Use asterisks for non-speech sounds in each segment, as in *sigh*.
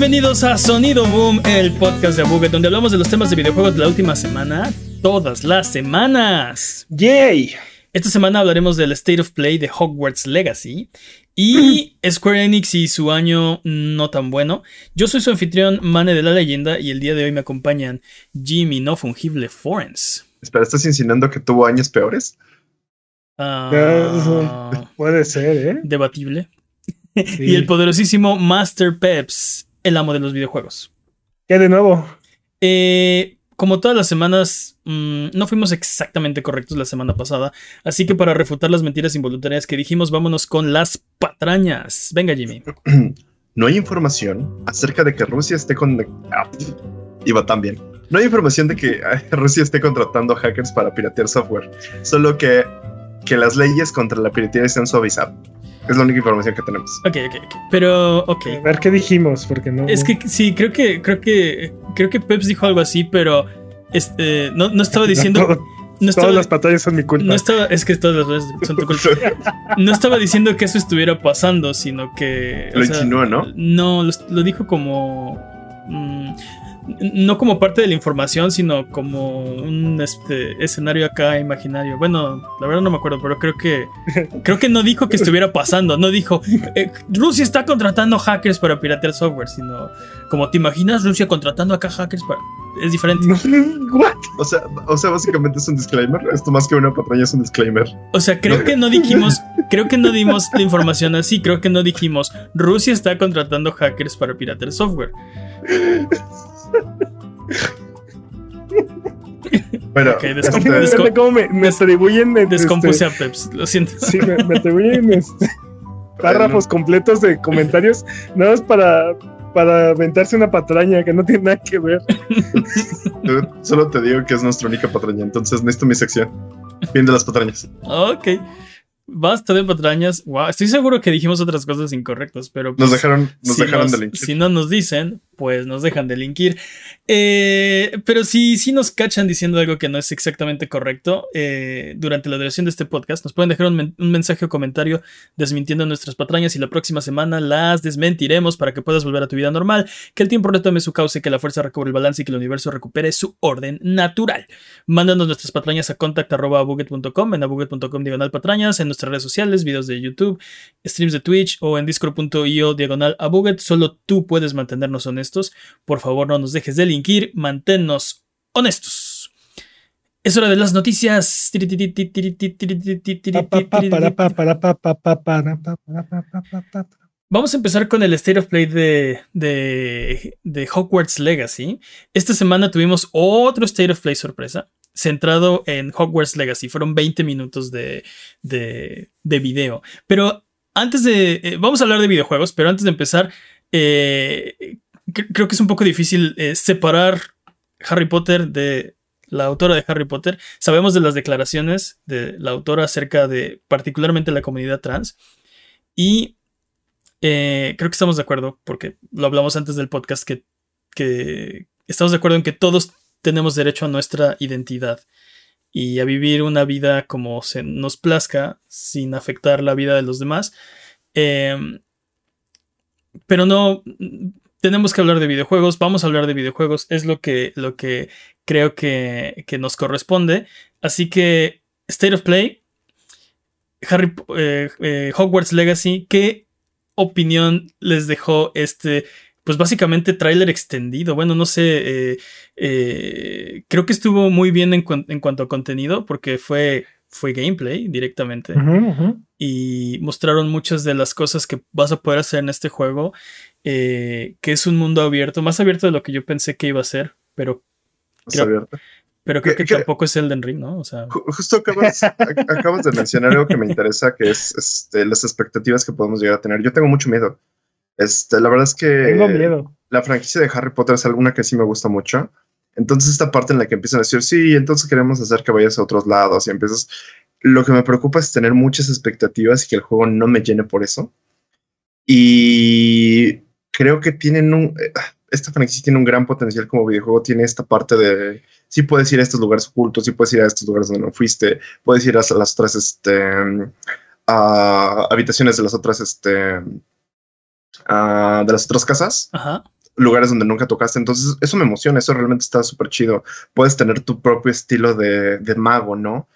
bienvenidos a Sonido Boom, el podcast de Abuget, donde hablamos de los temas de videojuegos de la última semana, todas las semanas. ¡Yay! Esta semana hablaremos del State of Play de Hogwarts Legacy y *clears throat* Square Enix y su año no tan bueno. Yo soy su anfitrión, Mane de la Leyenda, y el día de hoy me acompañan Jimmy No Fungible Forens. Espera, ¿estás insinuando que tuvo años peores? Ah, Puede ser, ¿eh? debatible. *laughs* y el poderosísimo Master Peps, el amo de los videojuegos. ¿Qué de nuevo? Eh, como todas las semanas, mm, no fuimos exactamente correctos la semana pasada, así que para refutar las mentiras involuntarias que dijimos, vámonos con las patrañas. Venga, Jimmy. *clears throat* No hay información acerca de que Rusia esté con... Ah, iba tan bien. No hay información de que *laughs* Rusia esté contratando hackers para piratear software, solo que, que las leyes contra la piratería se han suavizado. Es la única información que tenemos. Ok, ok, ok. Pero, ok. A ver qué dijimos, porque no. Es que sí, creo que, creo que, creo que Peps dijo algo así, pero este, no, no estaba *laughs* diciendo... todo- No estaba, todas las pantallas son mi culpa. no estaba, es que todas las veces son tu culpa. *laughs* No estaba diciendo que eso estuviera pasando, sino que. Lo insinuó, ¿no? No, lo, lo dijo como. mm, no como parte de la información, sino como un este, escenario acá imaginario. Bueno, la verdad no me acuerdo, pero creo que. *laughs* Creo que no dijo que estuviera pasando. No dijo. eh, Rusia está contratando hackers para piratear software, sino. Como te imaginas, Rusia contratando acá hackers para. Es diferente. *laughs* ¿What? O sea, o sea, básicamente es un disclaimer. Esto más que una patraña es un disclaimer. O sea, creo que no dijimos, creo que no dimos la información así, creo que no dijimos, Rusia está contratando hackers para piratear software. *laughs* *laughs* Bueno, Ok, descom- este, Me descom- encanta cómo me, me atribuyen. Descompuse a Peps, lo siento. Sí, me, me atribuyen *laughs* este, párrafos completos de comentarios, nada más para, para aventarse una patraña que no tiene nada que ver. *laughs* solo te digo que es nuestra única patraña, entonces necesito mi sección. Fin de las patrañas. Ok. Basta de patrañas. Wow, estoy seguro que dijimos otras cosas incorrectas, pero Nos pues, dejaron, nos si dejaron nos- de link. Si no nos dicen, pues nos dejan de linkir. Eh, pero si, si nos cachan diciendo algo que no es exactamente correcto eh, durante la duración de este podcast, nos pueden dejar un mensaje o comentario desmintiendo nuestras patrañas y la próxima semana las desmentiremos para que puedas volver a tu vida normal, que el tiempo retome su cauce, que la fuerza recobre el balance y que el universo recupere su orden natural. Mándanos nuestras patrañas a contact.abuget.com, en abuget.com diagonal patrañas, en nuestras redes sociales, videos de YouTube, streams de Twitch o en discord.io diagonal abuget. Solo tú puedes mantenernos honestos. Por favor, no nos dejes de linkir, manténnos honestos. Es hora de las noticias. Vamos a empezar con el State of Play de, de, de Hogwarts Legacy. Esta semana tuvimos otro State of Play sorpresa, centrado en Hogwarts Legacy. Fueron 20 minutos de, de, de video. Pero antes de... eh, vamos a hablar de videojuegos, pero antes de empezar, eh, cre- creo que es un poco difícil eh, separar Harry Potter de la autora de Harry Potter. Sabemos de las declaraciones de la autora acerca de particularmente la comunidad trans. Y creo que estamos de acuerdo, porque lo hablamos antes del podcast, que estamos de acuerdo en que todos tenemos derecho a nuestra identidad y a vivir una vida como se nos plazca sin afectar la vida de los demás. Eh, pero no tenemos que hablar de videojuegos, vamos a hablar de videojuegos, es lo que, lo que creo que, que nos corresponde. Así que, State of Play, Harry, eh, eh, Hogwarts Legacy, ¿qué opinión les dejó este, pues básicamente tráiler extendido? Bueno, no sé, eh, eh, creo que estuvo muy bien en, cuan- en cuanto a contenido porque fue, fue gameplay directamente y mostraron muchas de las cosas que vas a poder hacer en este juego, eh, que es un mundo abierto, más abierto de lo que yo pensé que iba a ser, pero, Creo- pero creo ¿Qué- que qué? tampoco es Elden Ring, ¿no? O sea, Ju- Justo acabas, ac- acabas de mencionar algo que me interesa, que es este, las expectativas que podemos llegar a tener. Yo tengo mucho miedo. Este, la verdad es que Tengo miedo. la franquicia de Harry Potter es alguna que sí me gusta mucho. Entonces esta parte en la que empiezan a decir, sí, entonces queremos hacer que vayas a otros lados y empiezas... Lo que me preocupa es tener muchas expectativas y que el juego no me llene por eso. Y creo que tienen un... eh, Esta franquicia tiene un gran potencial como videojuego. Tiene esta parte de... Sí puedes ir a estos lugares ocultos, sí puedes ir a estos lugares donde no fuiste, puedes ir a las otras este, a habitaciones de las otras este, ah, de las otras casas. Ajá. Lugares donde nunca tocaste. Entonces, eso me emociona. Eso realmente está súper chido. Puedes tener tu propio estilo de, de mago, ¿no?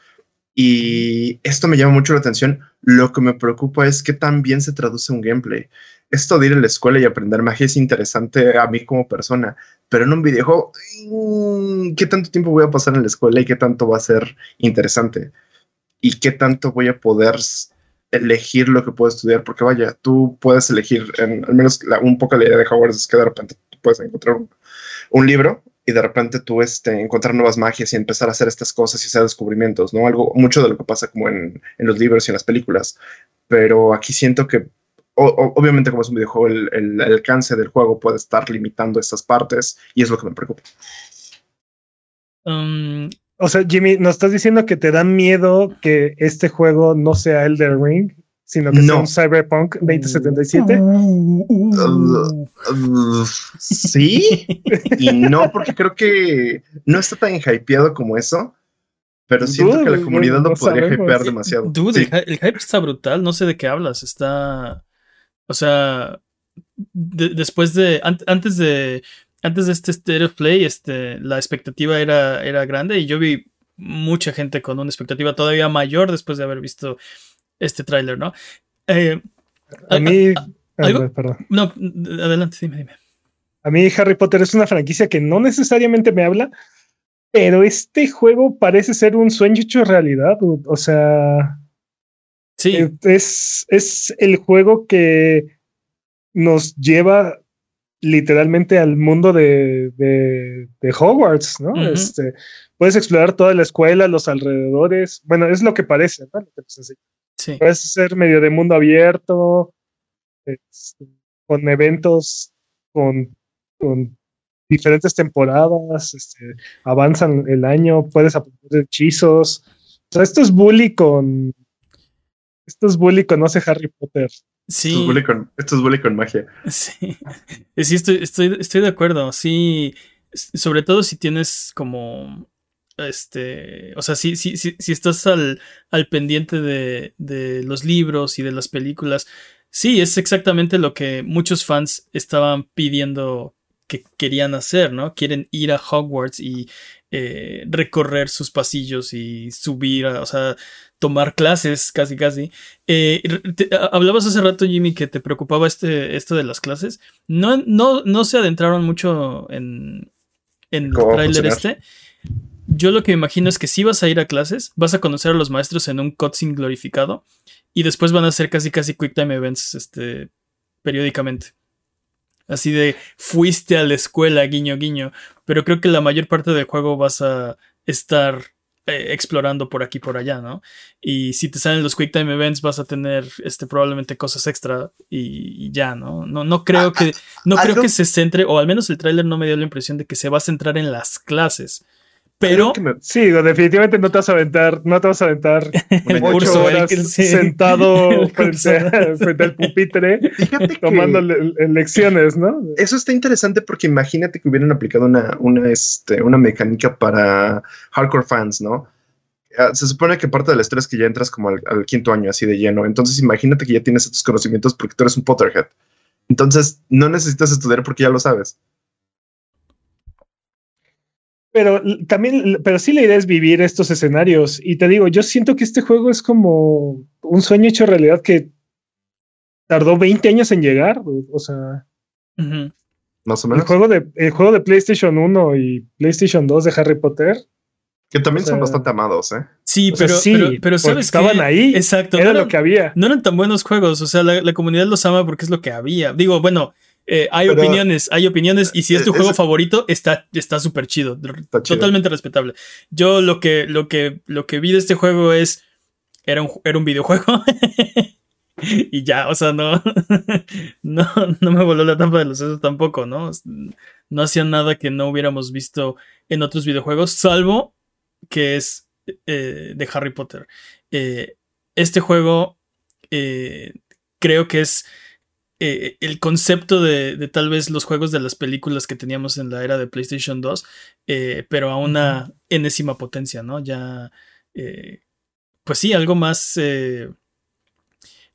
Y esto me llama mucho la atención. Lo que me preocupa es que también se traduce un gameplay. Esto de ir a la escuela y aprender magia es interesante a mí como persona, pero en un videojuego, mm, ¿qué tanto tiempo voy a pasar en la escuela y qué tanto va a ser interesante? ¿Y qué tanto voy a poder elegir lo que puedo estudiar? Porque vaya, tú puedes elegir, al menos un poco la idea de Hogwarts es que de repente tú puedes encontrar un, libro y de repente tú este, encontrar nuevas magias y empezar a hacer estas cosas y hacer descubrimientos, ¿no? Algo, mucho de lo que pasa como en, en los libros y en las películas. Pero aquí siento que, obviamente como es un videojuego, el, alcance del juego puede estar limitando estas partes y es lo que me preocupa. Um, o sea, Jimmy, ¿nos estás diciendo que te da miedo que este juego no sea Elder Ring? sino que no. sea un Cyberpunk 2077. Uh, uh, uh, sí, y no, porque creo que no está tan hypeado como eso. Pero siento Dude, que la comunidad no, no podría sabemos. hypear demasiado. Dude, sí. el, el, hype está brutal. No sé de qué hablas. Está. O sea. De, después de. An antes de. Antes de este State of Play, este, la expectativa era, era grande y yo vi mucha gente con una expectativa todavía mayor después de haber visto este tráiler, ¿no? Eh, a, mí... A, ¿algo? Perdón. No, adelante, dime, dime. A mí Harry Potter es una franquicia que no necesariamente me habla, pero este juego parece ser un sueño hecho realidad. O sea... Sí. Es, es el juego que nos lleva literalmente al mundo de, de, de Hogwarts, ¿no? Uh -huh. este, puedes explorar toda la escuela, los alrededores. Bueno, es lo que parece, ¿no? Lo que nos enseña. Sí. Puedes ser medio de mundo abierto, este, con eventos, con, con, diferentes temporadas, este, avanzan el año, puedes aprender hechizos. O sea, esto es bully con. Esto es bully con, no sé, Harry Potter. Sí. Esto es bully con, esto es bully con magia. Sí. Sí, estoy, estoy, estoy de acuerdo. Sí. Sobre todo si tienes como este, o sea, si, si, si, si estás al, al pendiente de, de, los libros y de las películas, sí, es exactamente lo que muchos fans estaban pidiendo que querían hacer, ¿no? Quieren ir a Hogwarts y eh, recorrer sus pasillos y subir, a, o sea, tomar clases casi casi. Eh, te, hablabas hace rato, Jimmy, que te preocupaba este, esto de las clases. No, no, no se adentraron mucho en, en el tráiler este. Yo lo que me imagino es que si vas a ir a clases, vas a conocer a los maestros en un cutscene glorificado y después van a hacer casi casi quick time events este, periódicamente. Así de fuiste a la escuela, guiño, guiño. Pero creo que la mayor parte del juego vas a estar eh, explorando por aquí por allá, ¿no? Y si te salen los quick time events, vas a tener este, probablemente cosas extra y, y ya, ¿no? No, no creo que. No creo que se centre, o al menos el tráiler no me dio la impresión de que se va a centrar en las clases. Pero me... sí, definitivamente no te vas a aventar, no te vas a aventar *laughs* el ocho curso, horas el, sí. sentado *laughs* frente, *laughs* frente, al pupitre tomando le, lecciones, ¿no? Eso está interesante porque imagínate que hubieran aplicado una, una, este, una mecánica para hardcore fans, ¿no? Ah, se supone que parte del estrés es que ya entras como al, al, quinto año así de lleno. Entonces imagínate que ya tienes estos conocimientos porque tú eres un Potterhead. Entonces no necesitas estudiar porque ya lo sabes. Pero también, pero sí la idea es vivir estos escenarios. Y te digo, yo siento que este juego es como un sueño hecho realidad que tardó 20 años en llegar. O sea. Uh -huh. Más o menos. El juego, de, el juego de PlayStation 1 y PlayStation 2 de Harry Potter. Que también o sea, son bastante amados, ¿eh? Sí, pero, sea, sí, pero, pero sabes estaban que, ahí. Exacto. Era no eran, lo que había. No eran tan buenos juegos. O sea, la, la comunidad los ama porque es lo que había. Digo, bueno, eh, hay Pero, opiniones, hay opiniones, y si es tu es, juego es, favorito, está súper chido, está totalmente chido. respetable. Yo lo que, lo que, lo que vi de este juego es. Era un, era un videojuego. *laughs* y ya, o sea, no, *laughs* no, no me voló la tapa de los sesos tampoco, ¿no? No hacía nada que no hubiéramos visto en otros videojuegos, salvo que es eh, de Harry Potter. Eh, este juego eh, creo que es eh, el concepto de, de, tal vez los juegos de las películas que teníamos en la era de PlayStation 2, eh, pero a una enésima potencia, ¿no? Ya, eh, pues sí, algo más,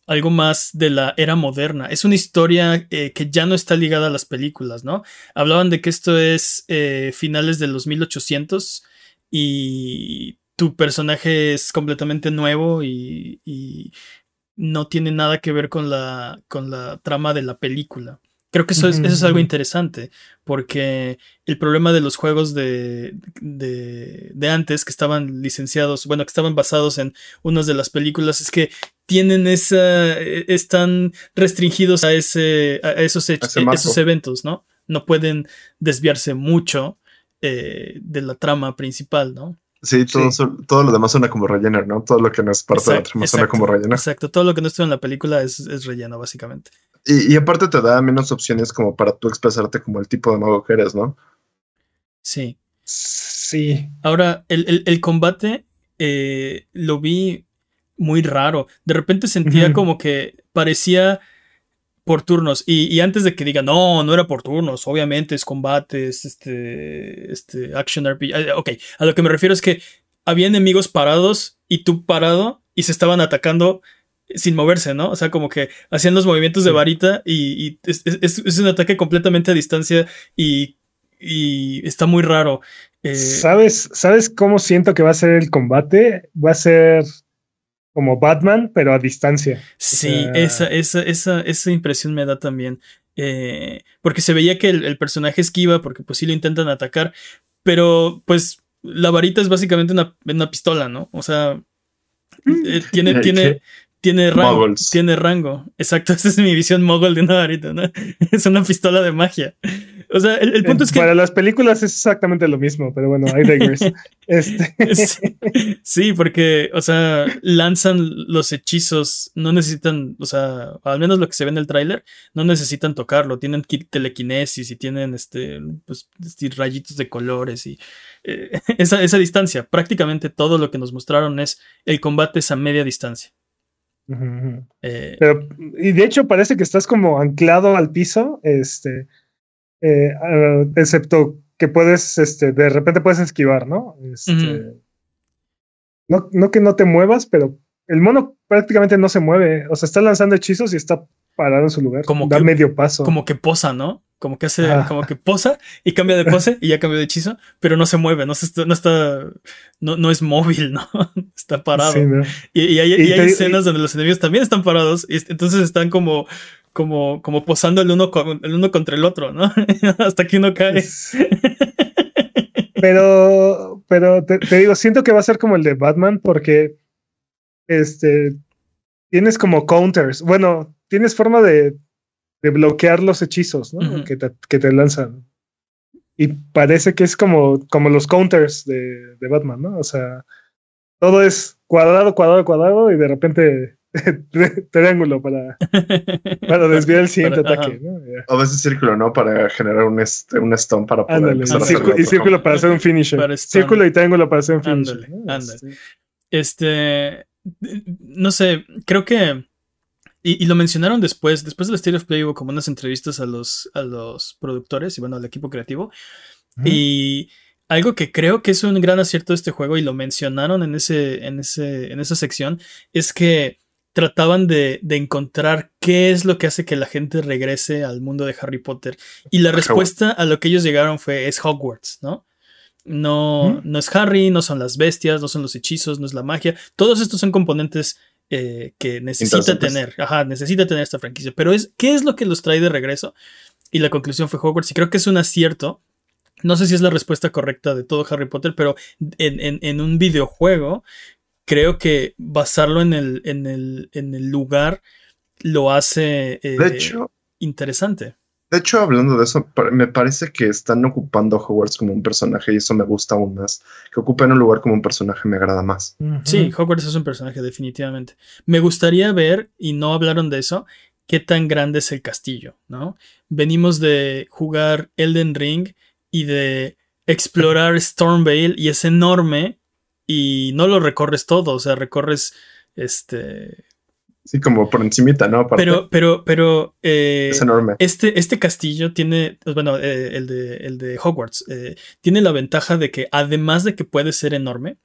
algo más de la era moderna. Es una historia que ya no está ligada a las películas, ¿no? Hablaban de que esto es finales de los 1800 y tu personaje es completamente nuevo y, y no tiene nada que ver con la, con la trama de la película. Creo que eso es, eso es algo interesante, porque el problema de los juegos de, de, de, antes, que estaban licenciados, bueno, que estaban basados en unas de las películas, es que tienen esa, están restringidos a, ese, a esos, hechos, esos eventos, ¿no? No pueden desviarse mucho eh, de la trama principal, ¿no? Sí, todo, sí. todo lo demás suena como relleno, ¿no? Todo lo que no es parte exacto, de la trama suena como relleno. Exacto, todo lo que no estuvo en la película es, es relleno, básicamente. Y, y, aparte te da menos opciones como para tú expresarte como el tipo de mago que eres, ¿no? Sí. Sí. Ahora, el, el, el combate eh, lo vi muy raro. De repente sentía como que parecía por turnos. Y, y, antes de que digan, no, no era por turnos, obviamente es combate, es este, este action RPG. Ok, a lo que me refiero es que había enemigos parados y tú parado y se estaban atacando sin moverse, ¿no? O sea, como que hacían los movimientos de varita y, y es, es, es, un ataque completamente a distancia y, y está muy raro. Eh, ¿Sabes, ¿Sabes cómo siento que va a ser el combate? Va a ser como Batman, pero a distancia. Sí, o sea... esa, esa, esa, esa impresión me da también. Eh, porque se veía que el, el, personaje esquiva, porque pues sí lo intentan atacar, pero pues la varita es básicamente una, una pistola, ¿no? O sea, eh, tiene, *laughs* tiene, tiene rango, tiene rango. Exacto, *laughs* esa es mi visión mogul de una varita, ¿no? *laughs* Es una pistola de magia. O sea, el, el punto eh, es que. Para las películas es exactamente lo mismo, pero bueno, hay digress. *laughs* este. *laughs* sí, porque, o sea, lanzan los hechizos, no necesitan, o sea, al menos lo que se ve en el tráiler, no necesitan tocarlo, tienen telequinesis y tienen este, pues, rayitos de colores y eh, *laughs* esa, esa distancia. Prácticamente todo lo que nos mostraron es el combate es a media distancia. Uh -huh. eh, Pero, y de hecho parece que estás como anclado al piso, este, eh, excepto que puedes, este, de repente puedes esquivar, ¿no? Este, uh -huh. no, no que no te muevas, pero el mono prácticamente no se mueve, o sea, está lanzando hechizos y está parado en su lugar, como da que, medio paso. Como que posa, ¿no? Como que hace, ah. como que posa y cambia de pose y ya cambió de hechizo, pero no se mueve, no, se está, no está, no, no es móvil, ¿no? *laughs* está parado. Sí, ¿no? Y, y, hay, y, y hay te, escenas donde los enemigos también están parados y entonces están como, como, como posando el uno, con, el uno contra el otro, ¿no? *laughs* Hasta que uno cae. pero, pero te, te, digo, siento que va a ser como el de Batman porque este tienes como counters. Bueno, tienes forma de, de bloquear los hechizos ¿no? uh -huh. que, te, que, te, lanzan. Y parece que es como, como los counters de, de, Batman, ¿no? O sea, todo es cuadrado, cuadrado, cuadrado y de repente *laughs* triángulo para, para desviar el siguiente para, ataque. ¿no? A veces círculo, ¿no? Para generar un, este, un stone para poder ándale, empezar y, círculo, y círculo para hacer un finisher. Círculo y triángulo para hacer un finisher. Ándale, ¿no? ándale. Este, no sé, creo que y, y, lo mencionaron después, después del State of Play hubo como unas entrevistas a los, a los productores y bueno, al equipo creativo. Mm. Y algo que creo que es un gran acierto de este juego y lo mencionaron en, ese, en, ese, en esa sección es que trataban de, de, encontrar qué es lo que hace que la gente regrese al mundo de Harry Potter. Y la respuesta a lo que ellos llegaron fue es Hogwarts, ¿no? No, ¿Mm? no es Harry, no son las bestias, no son los hechizos, no es la magia. Todos estos son componentes eh, que necesita tener, ajá, necesita tener esta franquicia. Pero es, ¿qué es lo que los trae de regreso? Y la conclusión fue Hogwarts, y creo que es un acierto. No sé si es la respuesta correcta de todo Harry Potter, pero en, en, en un videojuego, creo que basarlo en el, en el, en el lugar lo hace eh, de hecho, interesante. De hecho, hablando de eso, me parece que están ocupando a Hogwarts como un personaje y eso me gusta aún más. Que ocupen un lugar como un personaje me agrada más. Uh -huh. Sí, Hogwarts es un personaje, definitivamente. Me gustaría ver, y no hablaron de eso, qué tan grande es el castillo, ¿no? Venimos de jugar Elden Ring y de explorar Stormvale y es enorme y no lo recorres todo, o sea, recorres este Sí, como por encimita, ¿no? Aparte. Pero, pero, pero. Eh, es enorme. Este, este castillo tiene. Bueno, eh, el, de, el de Hogwarts. Eh, tiene la ventaja de que, además de que puede ser enorme,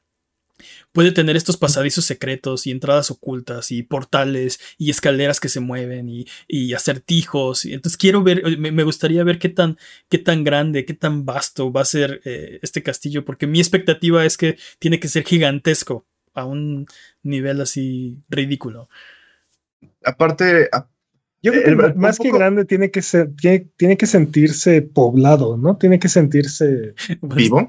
puede tener estos pasadizos secretos y entradas ocultas y portales y escaleras que se mueven y, y acertijos. Entonces quiero ver, me, gustaría ver qué tan, qué tan grande, qué tan vasto va a ser eh, este castillo, porque mi expectativa es que tiene que ser gigantesco a un nivel así ridículo. Aparte, yo creo que más que grande tiene que ser, tiene, que sentirse poblado, ¿no? Tiene que sentirse *laughs* *laughs* vivo.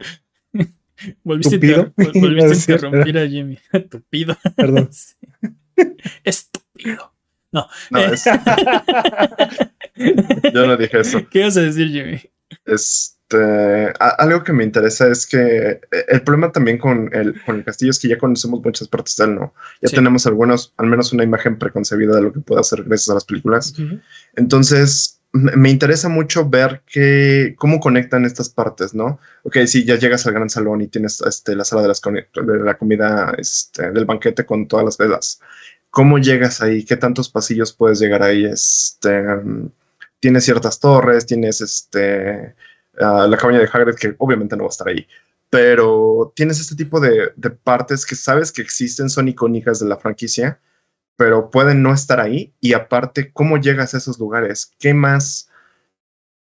Volviste, a, *laughs* interrumpir a Jimmy. *laughs* Tupido. Perdón. *laughs* Estúpido. No. no eh. Yo no dije eso. ¿Qué vas a decir, Jimmy? Es este, algo que me interesa es que eh, el problema también con el, con el castillo es que ya conocemos muchas partes de él, ¿no? Ya tenemos algunos, al menos una imagen preconcebida de lo que puede hacer gracias a las películas. Entonces, me interesa mucho ver que, cómo conectan estas partes, ¿no? Ok, si ya llegas al gran salón y tienes este, la sala de, las, de la comida, este, del banquete con todas las velas. ¿Cómo llegas ahí? ¿Qué tantos pasillos puedes llegar ahí? Este, tienes ciertas torres, tienes este la cabaña de Hagrid, que obviamente no va a estar ahí. Pero tienes este tipo de, partes que sabes que existen, son icónicas de la franquicia, pero pueden no estar ahí. Y aparte, ¿cómo llegas a esos lugares? ¿Qué más,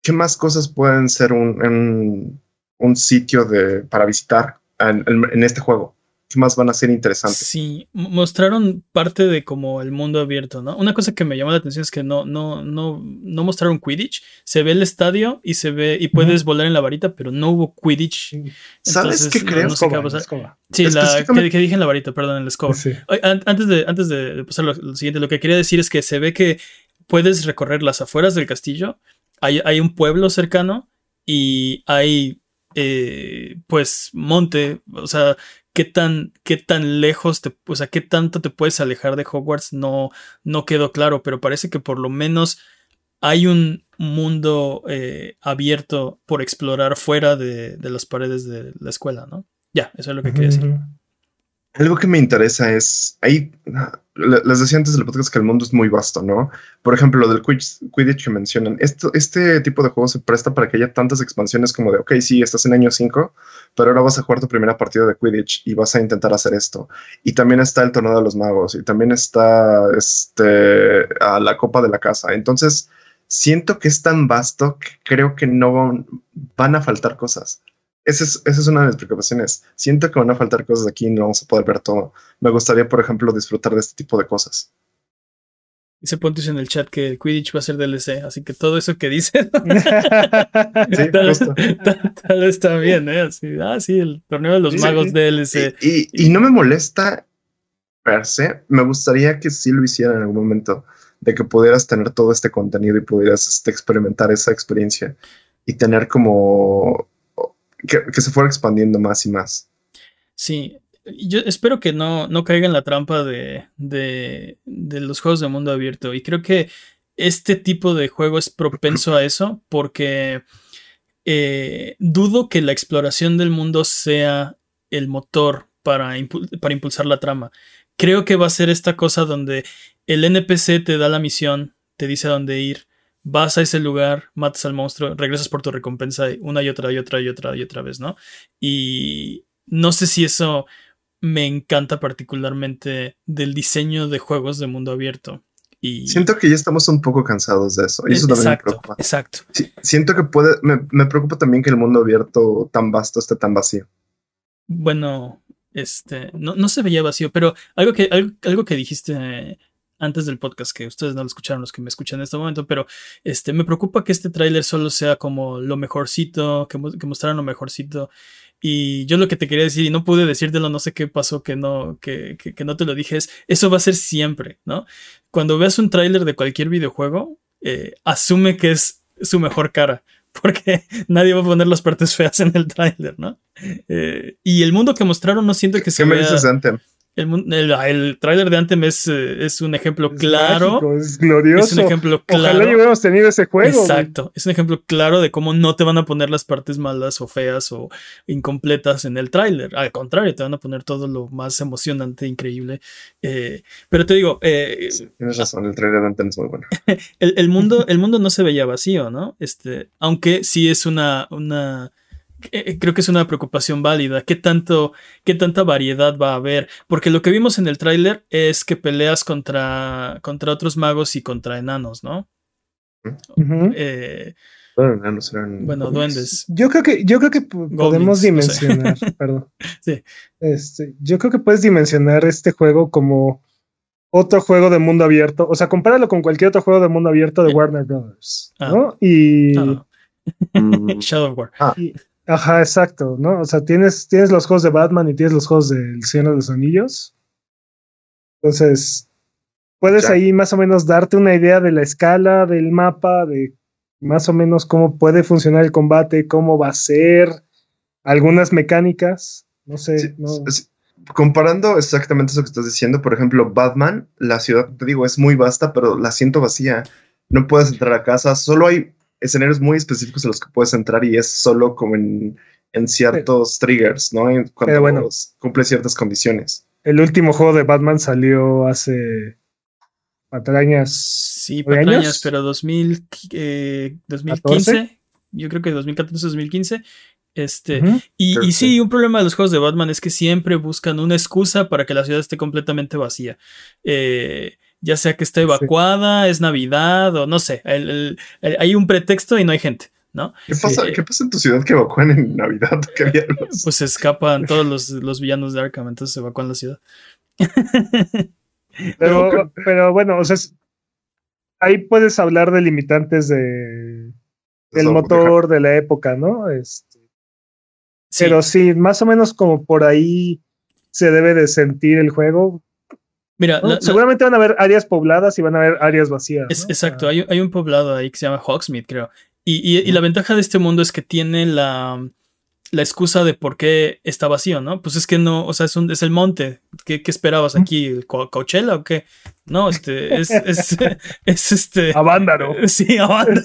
qué más cosas pueden ser un, un, sitio de, para visitar en este juego? Más van a ser interesantes. Sí, mostraron parte de como el mundo abierto, ¿no? Una cosa que me llamó la atención es que no, no, no, no mostraron Quidditch. Se ve el estadio y se ve, y puedes volar en la varita, pero no hubo Quidditch. ¿Sabes qué creo? No, sé qué va a pasar. Sí, la, que, dije en la varita, perdón, en el escoba. Antes, de, antes de pasar lo, siguiente, lo que quería decir es que se ve que puedes recorrer las afueras del castillo. Hay, hay un pueblo cercano y hay eh, pues monte, o sea, qué tan, qué tan lejos te, o sea, qué tanto te puedes alejar de Hogwarts no, no quedó claro, pero parece que por lo menos hay un mundo eh, abierto por explorar fuera de, de, las paredes de la escuela, ¿no? Ya, eso es lo que quería decir. Algo que me interesa es, ahí les decía antes del podcast que el mundo es muy vasto, ¿no? Por ejemplo, lo del Quidditch que mencionan, esto, este tipo de juego se presta para que haya tantas expansiones como de, ok, sí, estás en año 5, pero ahora vas a jugar tu primera partida de Quidditch y vas a intentar hacer esto. Y también está el torneo de los magos y también está este, a la copa de la casa. Entonces, siento que es tan vasto que creo que no van a faltar cosas. Esa es, una de mis preocupaciones. Siento que van a faltar cosas aquí y no vamos a poder ver todo. Me gustaría, por ejemplo, disfrutar de este tipo de cosas. Dice Pontius en el chat que Quidditch va a ser DLC, así que todo eso que dice *laughs* sí, tal, vez está bien, ¿eh? ah, sí, el torneo de los magos DLC. Y, no me molesta per se, me gustaría que sí lo hicieran en algún momento, de que pudieras tener todo este contenido y pudieras este, experimentar esa experiencia y tener como que, se fuera expandiendo más y más. Sí, yo espero que no, no caiga en la trampa de, de, los juegos de mundo abierto. Y creo que este tipo de juego es propenso a eso porque eh, dudo que la exploración del mundo sea el motor para, para impulsar la trama. Creo que va a ser esta cosa donde el NPC te da la misión, te dice a dónde ir, vas a ese lugar, matas al monstruo, regresas por tu recompensa una y otra y otra y otra y otra vez, ¿no? Y no sé si eso me encanta particularmente del diseño de juegos de mundo abierto. Y... Siento que ya estamos un poco cansados de eso. Y eso también me preocupa. Exacto. siento que puede. Me, preocupa también que el mundo abierto tan vasto esté tan vacío. Bueno, este. No, no se veía vacío, pero algo que, algo que dijiste antes del podcast, que ustedes no lo escucharon, los que me escuchan en este momento, pero este, me preocupa que este tráiler solo sea como lo mejorcito, que, que, mostraran lo mejorcito. Y yo lo que te quería decir, y no pude decírtelo, no sé qué pasó, que no, que, que, no te lo dije, es, eso va a ser siempre, ¿no? Cuando veas un tráiler de cualquier videojuego, eh, asume que es su mejor cara, *laughs* porque nadie va a poner las partes feas en el tráiler, ¿no? Eh, y el mundo que mostraron no siento que se vea... El, el, tráiler de Anthem es, eh, es, un ejemplo claro. es glorioso. Es un ejemplo claro. Ojalá hubiéramos tenido ese juego. Exacto. Es un ejemplo claro de cómo no te van a poner las partes malas o feas o incompletas en el tráiler. Al contrario, te van a poner todo lo más emocionante, increíble. Eh, pero te digo. Eh, tienes razón, el tráiler de Anthem es muy bueno. *laughs* el, mundo, el mundo no se veía vacío, ¿no? Este, aunque sí es una. una creo que es una preocupación válida. ¿Qué, tanto, ¿Qué tanta variedad va a haber? Porque lo que vimos en el tráiler es que peleas contra, contra otros magos y contra enanos, ¿no? Eh, bueno, enanos eran bueno, duendes. Yo creo que, yo creo que podemos dimensionar, *laughs* perdón. Sí. Este, yo creo que puedes dimensionar este juego como otro juego de mundo abierto. O sea, compáralo con cualquier otro juego de mundo abierto de Warner Brothers. Ah. ¿no? Y. Ah. Mm, *laughs* Shadow of War. y- Ajá, exacto, ¿no? O sea, tienes, tienes los juegos de Batman y tienes los juegos del Señor de los Anillos. Entonces, puedes Ya. ahí más o menos darte una idea de la escala del mapa, de más o menos cómo puede funcionar el combate, cómo va a ser, algunas mecánicas. No sé, sí, no. sí. Comparando exactamente eso que estás diciendo, por ejemplo, Batman, la ciudad, te digo, es muy vasta, pero la siento vacía. No puedes entrar a casa, solo hay escenarios muy específicos en los que puedes entrar y es solo como en, en ciertos triggers, ¿no? En cuando Pero bueno. cumple ciertas condiciones. El último juego de Batman salió hace patrañas. Sí, ¿Nueve patrañas, años? pero 2000, eh, 2015. Yo creo que 2014-2015. Este, Ujú. y, y sí, un problema de los juegos de Batman es que siempre buscan una excusa para que la ciudad esté completamente vacía. Eh, ya sea que esté evacuada, es Navidad o no sé. el- el- el- hay un pretexto y no hay gente, ¿no? ¿Qué pasa, Sí. ¿Qué pasa en tu ciudad que evacúan en Navidad? *laughs* ¿Qué? Pues se escapan todos los, los villanos de Arkham, entonces se evacúan la ciudad. Pero, pero bueno, o sea, es- ahí puedes hablar de limitantes de, del motor de la época, ¿no? Este, Sí, Pero sí, más o menos como por ahí se debe de sentir el juego. Mira, ¿no? la- la- Seguramente van a haber áreas pobladas y van a haber áreas vacías. Es, ¿no? exacto, Ah, hay, hay un poblado ahí que se llama Hogsmeade, creo. Y, y- y la ventaja de este mundo es que tiene la, la excusa de por qué está vacío, ¿no? Pues es que no, o sea, es, un, es el monte. ¿Qué, qué esperabas aquí? ¿El Co- ¿Coachella o qué? No, este, es, es, *laughs* es este. Avándaro. Sí, Avanda.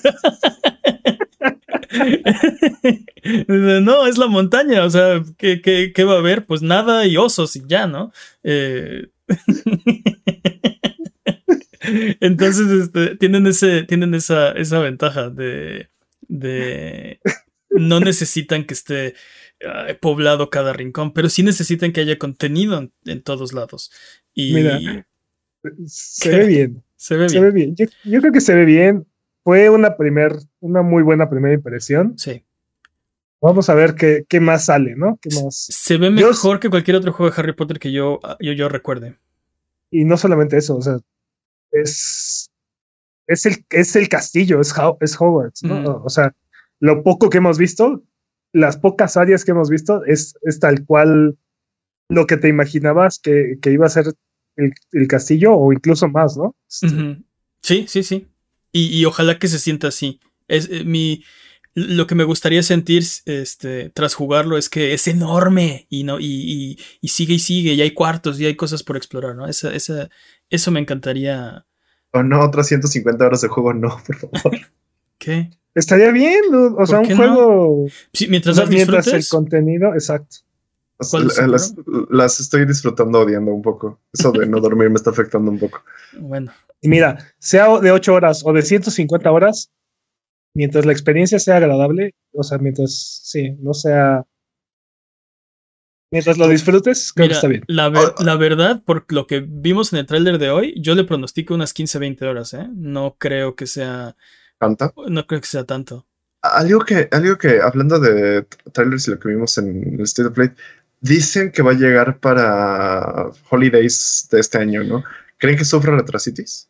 *laughs* no, es la montaña, o sea, ¿qué, qué, qué va a haber? Pues nada y osos y ya, ¿no? Eh, Entonces, este, tienen, ese, tienen esa, esa ventaja de, de no necesitan que esté ah, poblado cada rincón, pero sí necesitan que haya contenido en, en todos lados. Y Mira, *laughs* Se ¿Qué? ve bien. se ve Se bien. ve bien. Yo, yo creo que se ve bien. Fue una primer, una muy buena primera impresión. Sí. Vamos a ver qué, qué más sale, ¿no? ¿Qué más? Se ve Yo- mejor que cualquier otro juego de Harry Potter que yo, yo, yo recuerde. Y no solamente eso, o sea, es, es, el, es el castillo, es, Ho- es Hogwarts, ¿no? Ujú. O sea, lo poco que hemos visto, las pocas áreas que hemos visto, es, es tal cual lo que te imaginabas que, que iba a ser el, el castillo o incluso más, ¿no? Este. Sí, sí, sí. Y, y ojalá que se sienta así. Es, eh, mi, lo que me gustaría sentir este, tras jugarlo es que es enorme y, no, y, y, y sigue y sigue, y hay cuartos y hay cosas por explorar, ¿no? Esa, esa, eso me encantaría. O no, otras 150 horas de juego, no, por favor. *laughs* ¿Qué? Estaría bien, o sea, qué un no? juego. Sí, o mientras sea, mientras el disfrutes. contenido, exacto. ¿Cuál es Las, el las, las estoy disfrutando odiando un poco. Eso de no dormir me está afectando un poco. *laughs* Bueno, Y mira, sea de 8 horas o de 150 horas, mientras la experiencia sea agradable, o sea, mientras, sí, no sea... Mientras lo disfrutes, creo mira, que está bien. La, ver- Ah. la verdad, por lo que vimos en el tráiler de hoy, yo le pronostico unas 15-20 horas, ¿eh? No creo que sea, ¿Canta? no creo que sea tanto. Algo que, algo que, hablando de trailers y lo que vimos en el State of Play, dicen que va a llegar para Holidays de este año, ¿no? ¿Creen que sufra Retrocities?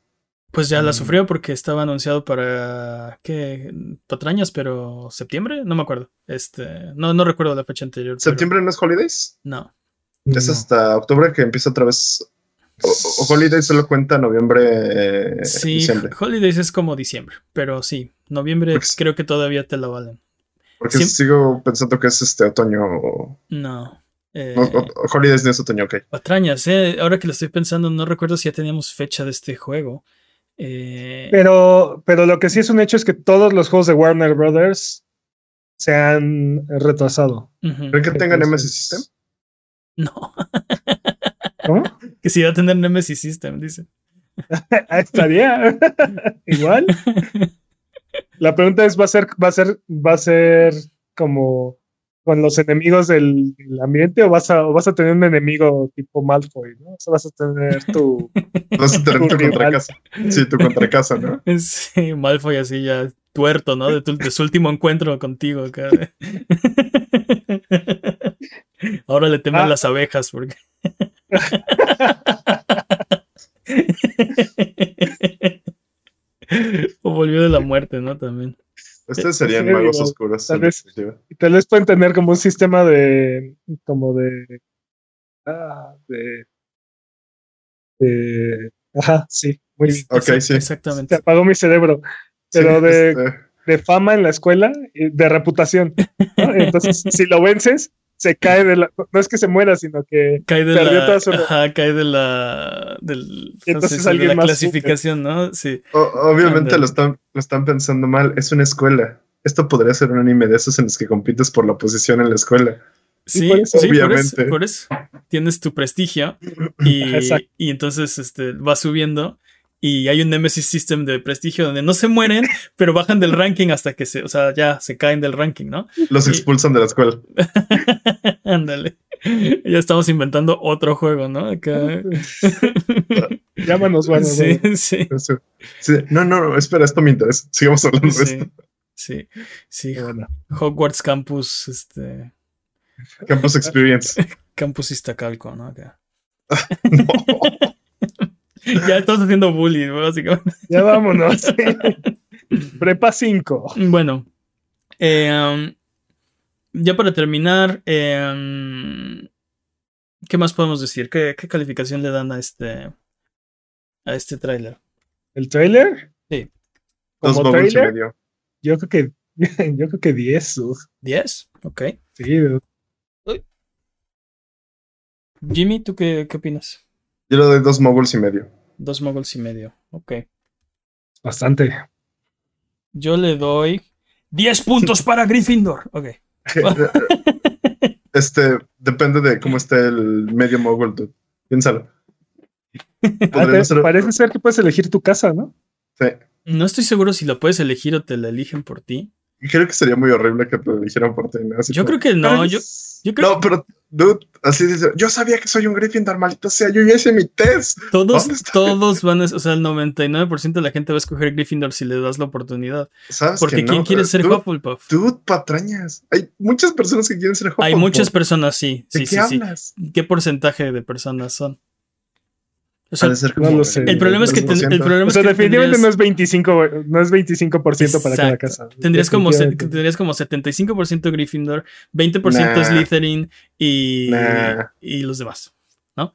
Pues ya la Mm. sufrió porque estaba anunciado para ¿qué? patrañas, pero septiembre, no me acuerdo. Este, no, no recuerdo la fecha anterior. pero- ¿Septiembre no es Holidays? No. Es No. hasta octubre que empieza otra vez. O, o Holidays solo cuenta noviembre, eh, Sí, diciembre. Holidays es como diciembre, pero sí, noviembre Porque- creo que todavía te la valen. Porque Siem- sigo pensando que es este otoño. o- No. Eh, o- Holidays no es otoño, ok. patrañas, eh, ahora que lo estoy pensando, no recuerdo si ya teníamos fecha de este juego. Eh, Pero, pero lo que sí es un hecho es que todos los juegos de Warner Brothers se han retrasado. ujú. ¿Creen que tengan Nemesis System? No, ¿Cómo? *laughs* que si va a tener Nemesis System, dice. *laughs* Ah, Estaría *laughs* igual. La pregunta es, ¿va a ser, va a ser, va a ser como con los enemigos del, del ambiente o vas, a, o vas a tener un enemigo tipo Malfoy, ¿no? O sea, vas a tener tu... *laughs* Vas a tener Tu tu contracasa. Sí, tu contracasa, ¿no? *laughs* Sí, Malfoy así ya tuerto, ¿no? De, tu- de su último encuentro contigo acá. *laughs* Ahora le temen Ah. las abejas porque. o volvió de la muerte, ¿no? También. Ustedes serían Sí, magos digo, oscuros. tal vez. tal vez pueden tener como un sistema de... como de... Ah, de... de- ajá, sí, muy bien. Ok, sí. Se Exactamente. apagó mi cerebro. Pero Sí, de, este, de fama en la escuela y de reputación. ¿no? Entonces, si lo vences, se cae de la. No es que se muera, sino que. Cae de Perdió la. toda su- Ajá, cae de la. Del, entonces ¿cómo se dice? de alguien la más clasificación, ¿no? Sí. o- obviamente lo están, lo están pensando mal. Es una escuela. Esto podría ser un anime de esos en los que compites por la posición en la escuela. Sí, por eso. sí, por eso, Obviamente. por eso. Tienes tu prestigio y, *laughs* Exacto. y entonces este, va subiendo y hay un Nemesis System de prestigio donde no se mueren, *laughs* pero bajan del ranking hasta que se, o sea, ya se caen del ranking, ¿no? Los Y- expulsan de la escuela. *laughs* Ándale. Ya estamos inventando otro juego, ¿no? Acá. *laughs* Llámanos, bueno. sí, bueno. sí, Sí. No, no, no, espera, esto me interesa. Sigamos hablando de esto. sí, sí. Bueno, Hogwarts Campus, este, Campus Experience. Campus Iztacalco, ¿no? Acá. No. *laughs* Ya estamos haciendo bullying, básicamente. *laughs* ya vámonos. *laughs* Prepa 5. Bueno, eh, um, ya para terminar, eh, um, ¿qué más podemos decir? ¿Qué, qué calificación le dan a este a este tráiler? ¿El trailer? Sí. Dos Como medio. yo creo que. Yo creo que 10. uf. ¿10? Ok. Sí. Jimmy, ¿tú qué, qué opinas? Yo le doy dos moguls y medio. Dos moguls y medio. Ok. bastante. Yo le doy 10 puntos para Gryffindor. Ok. *laughs* Este, depende de cómo esté el medio mogul, dude. Piénsalo. *laughs* Ah, Parece ser que puedes elegir tu casa, ¿no? Sí. No estoy seguro si la puedes elegir o te la eligen por ti. Creo que sería muy horrible que te lo dijeran por ti. ¿no? Yo como, creo que no. "Pero Yo, yo creo No, pero, dude, así dice, yo sabía que soy un Gryffindor, maldito sea, yo ya hice mi test. Todos, todos van a, o sea, el 99% de la gente va a escoger Gryffindor si le das la oportunidad. ¿Sabes Porque que no? ¿quién quiere ser dude, Hufflepuff? Dude, patrañas. Hay muchas personas que quieren ser Hufflepuff. Hay muchas personas, sí, ¿De sí, qué sí, sí. hablas? ¿Qué porcentaje de personas son? O sea, no lo sé. el problema es que, ten- el 3%. problema O es sea, que definitivamente tendrías, no es 25, no es 25% para cada casa. tendrías como, tendrías como 75% Gryffindor, 20% Nah. Slytherin y, Nah. y los demás. No,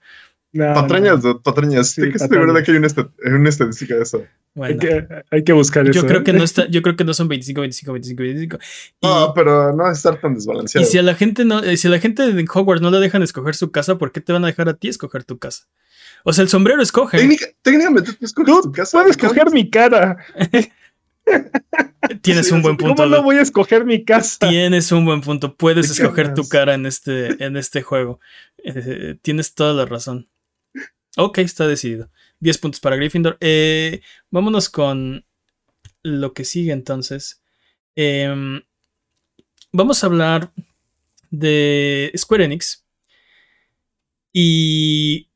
Patrañas, no. patrañas. Sí, patrañas. seguro de que hay una, esta- una estadística de eso. Hay que, hay que buscar eso. yo creo ¿eh? que no está, yo creo que no son 25, 25, 25, 25. Y, No, pero no es estar tan y desbalanceado. si a la gente no, eh, si a la gente de Hogwarts no le dejan escoger su casa, ¿por qué te van a dejar a ti escoger tu casa? O sea, el sombrero escoge. Técnica- técnicamente tú escoges Tú tu casa. puedes escoger mi cara. *laughs* Tienes Sí, un buen punto. ¿Cómo no voy a escoger mi casa? Tienes un buen punto. Puedes ¿De qué escoger tu cara en este, en este juego. Eh, tienes toda la razón. Ok, está decidido. 10 puntos para Gryffindor. Eh, vámonos con lo que sigue entonces. Em, vamos a hablar de Square Enix. Y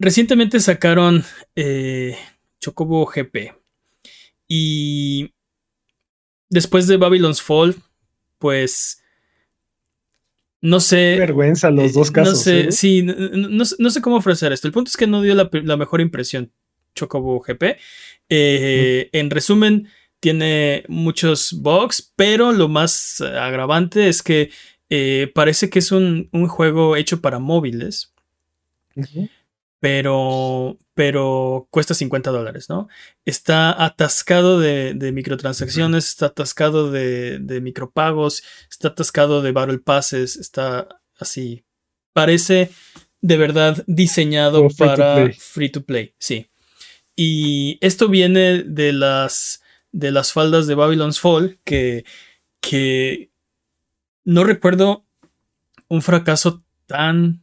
recientemente sacaron eh, Chocobo GP. Y después de Babylon's Fall, pues no Qué sé. vergüenza los dos eh, casos. No sé, ¿eh? sí, no, no sé- no sé cómo ofrecer esto. El punto es que no dio la, la mejor impresión Chocobo GP. Eh, En resumen, tiene muchos bugs, pero lo más eh, agravante es que eh, parece que es un, un juego hecho para móviles. Pero, pero cuesta 50 dólares, ¿no? Está atascado de, de microtransacciones, está atascado de, de micropagos, está atascado de Battle Passes, está así. Parece de verdad diseñado to para play. free to play, sí. Y esto viene de las, de las faldas de Babylon's Fall, que, que no recuerdo un fracaso tan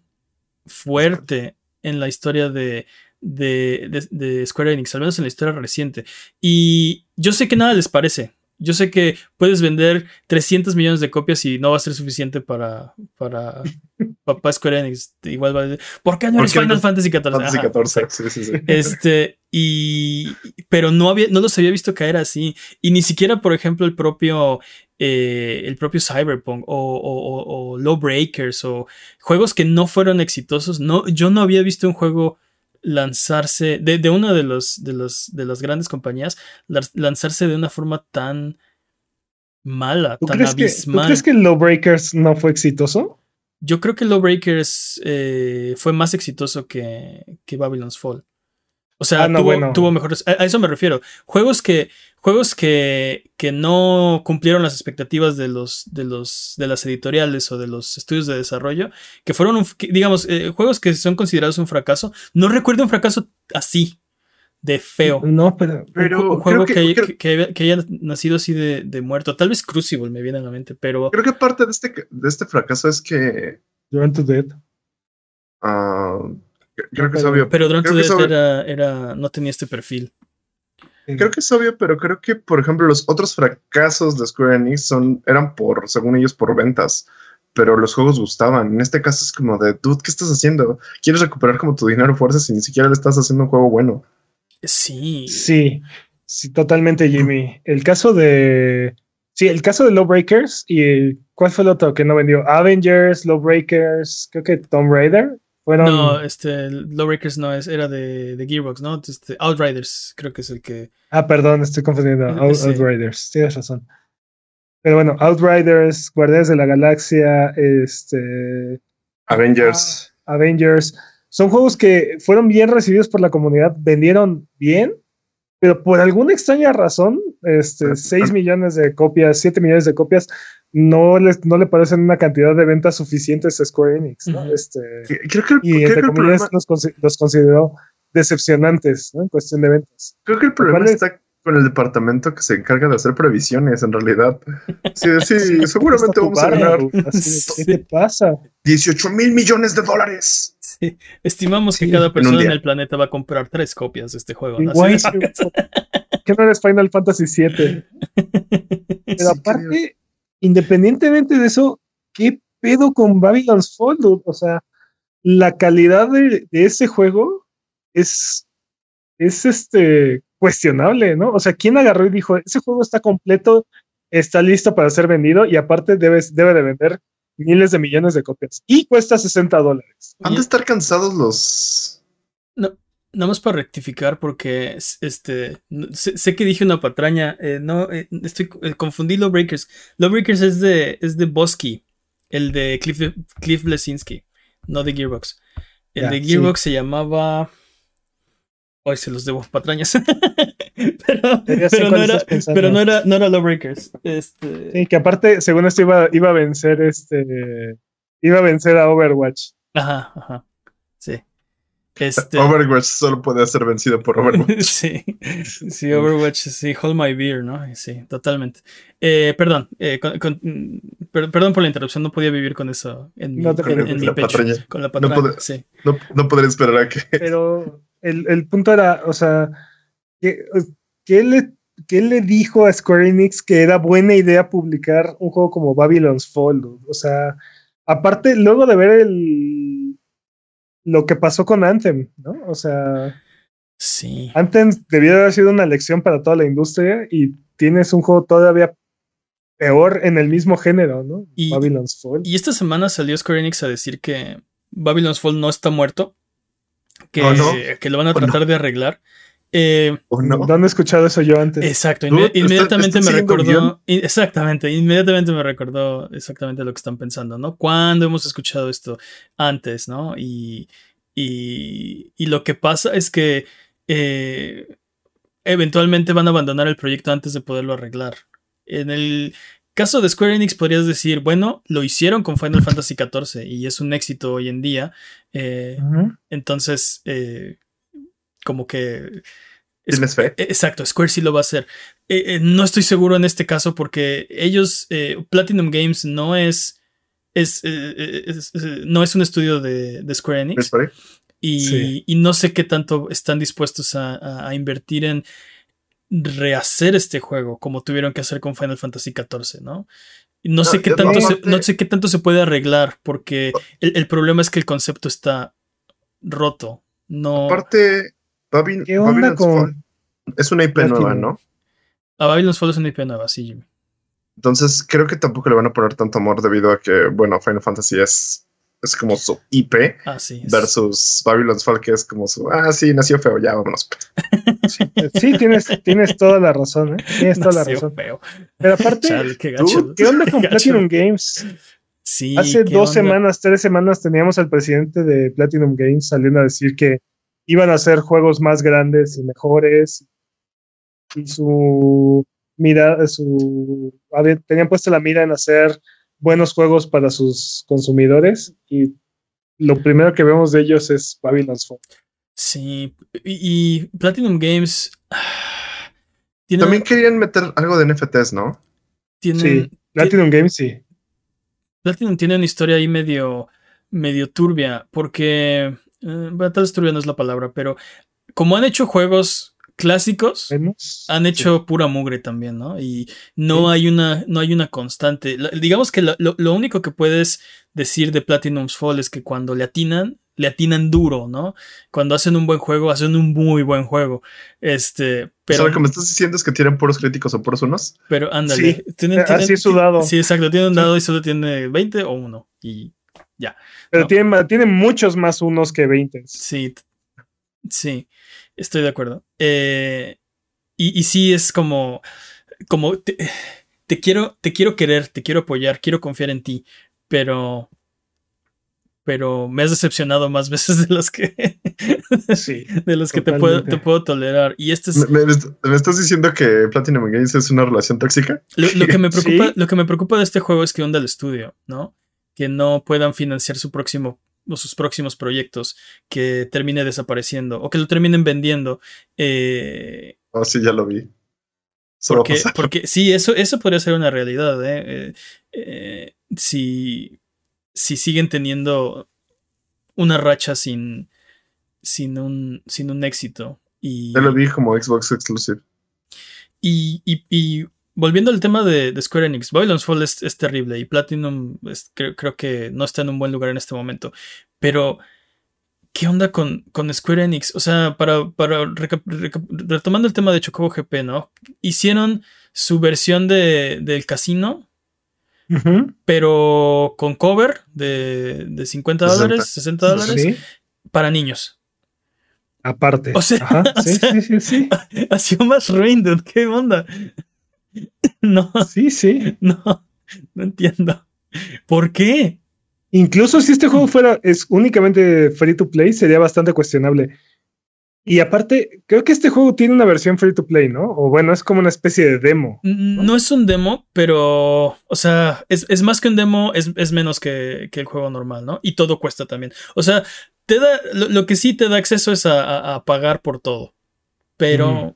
fuerte en la historia de, de, de- de Square Enix, al menos en la historia reciente. Y yo sé que nada les parece Yo sé que puedes vender 300 millones de copias y no va a ser suficiente para, para, *laughs* para Square Enix. Igual va a decir, ¿por qué no eres Final Fantasy XIV? Fantasy XIV, sí, sí, sí. Este, y, pero no, había, no los había visto caer así. Y ni siquiera, por ejemplo, el propio, eh, el propio Cyberpunk o, o, o, Lawbreakers o juegos que no fueron exitosos. No, yo no había visto un juego lanzarse de, de una de, los, de, los, de las grandes compañías, lanzarse de una forma tan mala, tan crees abismal. Que, ¿Tú crees que Lawbreakers no fue exitoso? Yo creo que Lawbreakers eh, fue más exitoso que, que Babylon's Fall. O sea, Ah, no, tuvo, bueno. tuvo mejores. A, a eso me refiero. Juegos que. Juegos que, que no cumplieron las expectativas de los, de los de las editoriales o de los estudios de desarrollo, que fueron, un- que, digamos, eh, juegos que son considerados un fracaso. No recuerdo un fracaso así, de feo. No, pero. Un Pero un, juego que, que- haya- creo- que- que haya, que haya nacido así de, de muerto. Tal vez Crucible me viene a la mente, pero Creo que parte de este, de este fracaso es que. Journey to Dead. ah, creo que es pero- obvio. pero Drone era, era, no tenía este perfil. Creo que es obvio, pero creo que, por ejemplo, los otros fracasos de Square Enix son, eran por, según ellos, por ventas. Pero los juegos gustaban. En este caso es como de, dude, ¿qué estás haciendo? ¿Quieres recuperar como tu dinero fuerzas y ni siquiera le estás haciendo un juego bueno? Sí. Sí, sí, totalmente, Jimmy. El caso de. Sí, el caso de Lawbreakers y ¿cuál fue el otro que no vendió? Avengers, Lawbreakers, creo que Tomb Raider. Fueron. No, este, Lawbreakers no es, era de, de Gearbox, ¿no? Este, Outriders, creo que es el que. Ah, perdón, estoy confundiendo. Ah, Out- sí. Outriders, tienes razón. Pero bueno, Outriders, Guardianes de la Galaxia, este. Avengers. Avengers. Son juegos que fueron bien recibidos por la comunidad, vendieron bien, pero por alguna extraña razón, este, Pero- 6 millones de copias, 7 millones de copias, no, les, no le parecen una cantidad de ventas suficientes a Square Enix, ¿no? Este, Creo que, y creo que entre el comillas problema, los, consi- los consideró decepcionantes, ¿no? En cuestión de ventas. creo que el problema está con el departamento que se encarga de hacer previsiones, en realidad. Sí, sí, *laughs* Sí, seguramente vamos a ganar. ¿Qué te pasa? 18 mil millones de dólares. Sí. Estimamos que cada persona en el planeta va a comprar tres copias de este juego. de- *laughs* ¿Qué no eres Final Fantasy VII? *laughs* Pero Sí, aparte, independientemente de eso, ¿qué pedo con Babylon's Fall? dude? O sea, la calidad de, de ese juego es, es este cuestionable, ¿no? O sea, ¿quién agarró y dijo, ese juego está completo, está listo para ser vendido y aparte debes, debe de vender miles de millones de copias y cuesta 60 dólares? Han de estar cansados los. Nada más para rectificar, porque es- este sé, sé que dije una patraña. eh, no, eh, estoy eh, confundí Lawbreakers. Lawbreakers es de es de Bosky, el de Cliff, Cliff Blesinski, no de Gearbox. El de sí. Gearbox se llamaba. Hoy se los debo patrañas. *laughs* pero no era, pero no era no era Lawbreakers. Este, Sí, que aparte, según esto, iba, iba a vencer este. Iba a vencer a Overwatch. Ajá, ajá. Este. Overwatch solo puede ser vencido por Overwatch. *laughs* sí, sí, Overwatch, sí, Hold My Beer, ¿no? Sí, totalmente. Eh, perdón, eh, con- con- mm, per- perdón por la interrupción, no podía vivir con eso en mi, No te en- en preocupes, mi la pecho. patraña. Con la patraña, sí. No, no podré esperar a que. *laughs* Pero el, el punto era, o sea, ¿qué, qué le, qué le dijo a Square Enix que era buena idea publicar un juego como Babylon's Fall? O sea, aparte, luego de ver el lo que pasó con Anthem, ¿no? O sea, Sí. Anthem debió haber sido una lección para toda la industria y tienes un juego todavía peor en el mismo género, ¿no? Y- Babylon's Fall. Y esta semana salió Square Enix a decir que Babylon's Fall no está muerto, que, no. que lo van a Oh, no. tratar de arreglar. Eh, ¿O no? ¿Dónde he escuchado eso yo antes? Exacto, Dude, inme- ¿están- inmediatamente me recordó, exactamente, inmediatamente me recordó exactamente lo que están pensando, ¿no? ¿Cuándo hemos escuchado esto antes, ¿no? Y, y, y lo que pasa es que eh, eventualmente van a abandonar el proyecto antes de poderlo arreglar. En el caso de Square Enix podrías decir, bueno, lo hicieron con Final Fantasy XIV y es un éxito hoy en día. eh, entonces, eh, como que... ¿Tienes fe? Eh, Exacto, Square sí lo va a hacer. Eh, eh, no estoy seguro en este caso porque ellos, eh, Platinum Games no es, es, es- no es un estudio de, de Square Enix y, Sí. y no sé qué tanto están dispuestos a, a- a invertir en, rehacer este juego como tuvieron que hacer con Final Fantasy XIV, ¿no? No sé, qué tanto se, no sé qué tanto se puede arreglar porque el, el problema es que el concepto está roto. No, Aparte, Babylon, ¿Qué onda Babylon's Fall es una IP Platinum? nueva, ¿no? a Babylon's Fall es una IP nueva, sí, Jimmy. Entonces creo que tampoco le van a poner tanto amor debido a que, bueno, Final Fantasy es, es como su IP Ah, sí. es- versus Babylon's Fall, que es como su, ah, sí, nació feo, ya vámonos. *laughs* Sí, tienes, tienes toda la razón, ¿eh? Tienes toda la razón. feo. Pero aparte, Chale, qué ¿tú? gacho. ¿qué onda con Qué. Platinum Games? Sí, Hace ¿qué dos onda? semanas, tres semanas, teníamos al presidente de Platinum Games saliendo a decir que iban a hacer juegos más grandes y mejores. Y su mira, su tenían puesta la mira en hacer buenos juegos para sus consumidores. Y lo primero que vemos de ellos es Babylon's Fall. Sí, y, y Platinum Games *sighs* También querían meter algo de NFTs, ¿no? tienen- Sí, Platinum Games sí. Platinum tiene una historia ahí medio, medio turbia, porque eh, turbia no es la palabra, pero como han hecho juegos clásicos, Vemos. han hecho pura mugre también, ¿no? Y no Sí. hay una, no hay una constante. Digamos que lo, único que puedes decir de Platinum's Fall es que cuando le atinan, le atinan duro, ¿no? Cuando hacen un buen juego, hacen un muy buen juego. Este, pero, o sea, lo que me estás diciendo es que tienen puros críticos o puros unos. pero ándale. Sí, tienen- así tienen- es su dado. Sí, exacto. Tiene un dado y solo tiene 20 o 1. Y Pero no. tiene, ma- tiene muchos más unos que 20. sí, sí, estoy de acuerdo. Eh, y, y sí es como, como te, te quiero, te quiero querer, te quiero apoyar, quiero confiar en ti, pero, pero me has decepcionado más *laughs* veces de las que, Sí. de las que te puedo, te puedo tolerar. Y este es, ¿Me, me- me estás diciendo que Platinum Games es una relación tóxica? Lo, lo que me *laughs* preocupa, Sí. lo que me preocupa de este juego es que onda el estudio, ¿no? Que no puedan financiar su próximo o sus próximos proyectos, que termine desapareciendo o que lo terminen vendiendo. eh, Oh, sí, ya lo vi. A porque, porque sí, eso, eso podría ser una realidad, ¿eh? Eh, eh, si, si siguen teniendo una racha sin, sin, un, sin un éxito. Y, Ya lo vi como Xbox Exclusive. Y, y- y volviendo al tema de, de Square Enix, Babylon's Fall es, es terrible y Platinum es- creo, creo que no está en un buen lugar en este momento. Pero, ¿qué onda con, con Square Enix? O sea, para, para reca- reca- retomando el tema de Chocobo GP, ¿no? Hicieron su versión de, del casino, pero con cover de, de 50 dólares, 60 dólares, Sí. para niños. Aparte. O sea, Ajá, *laughs* o sí, sea- sí, sí, sí. *laughs* Ha sido más ruin, dude, ¿qué onda? *laughs* No. Sí, sí. No, no entiendo. ¿Por qué? Incluso si este juego fuera es únicamente free to play, sería bastante cuestionable. Y aparte, creo que este juego tiene una versión free to play, ¿no? O bueno, es como una especie de demo. N- No es un demo, pero, o sea, es, es más que un demo, es, es menos que, que el juego normal, ¿no? Y todo cuesta también. O sea, te da, lo, lo que sí te da acceso es a, a- a pagar por todo. Pero,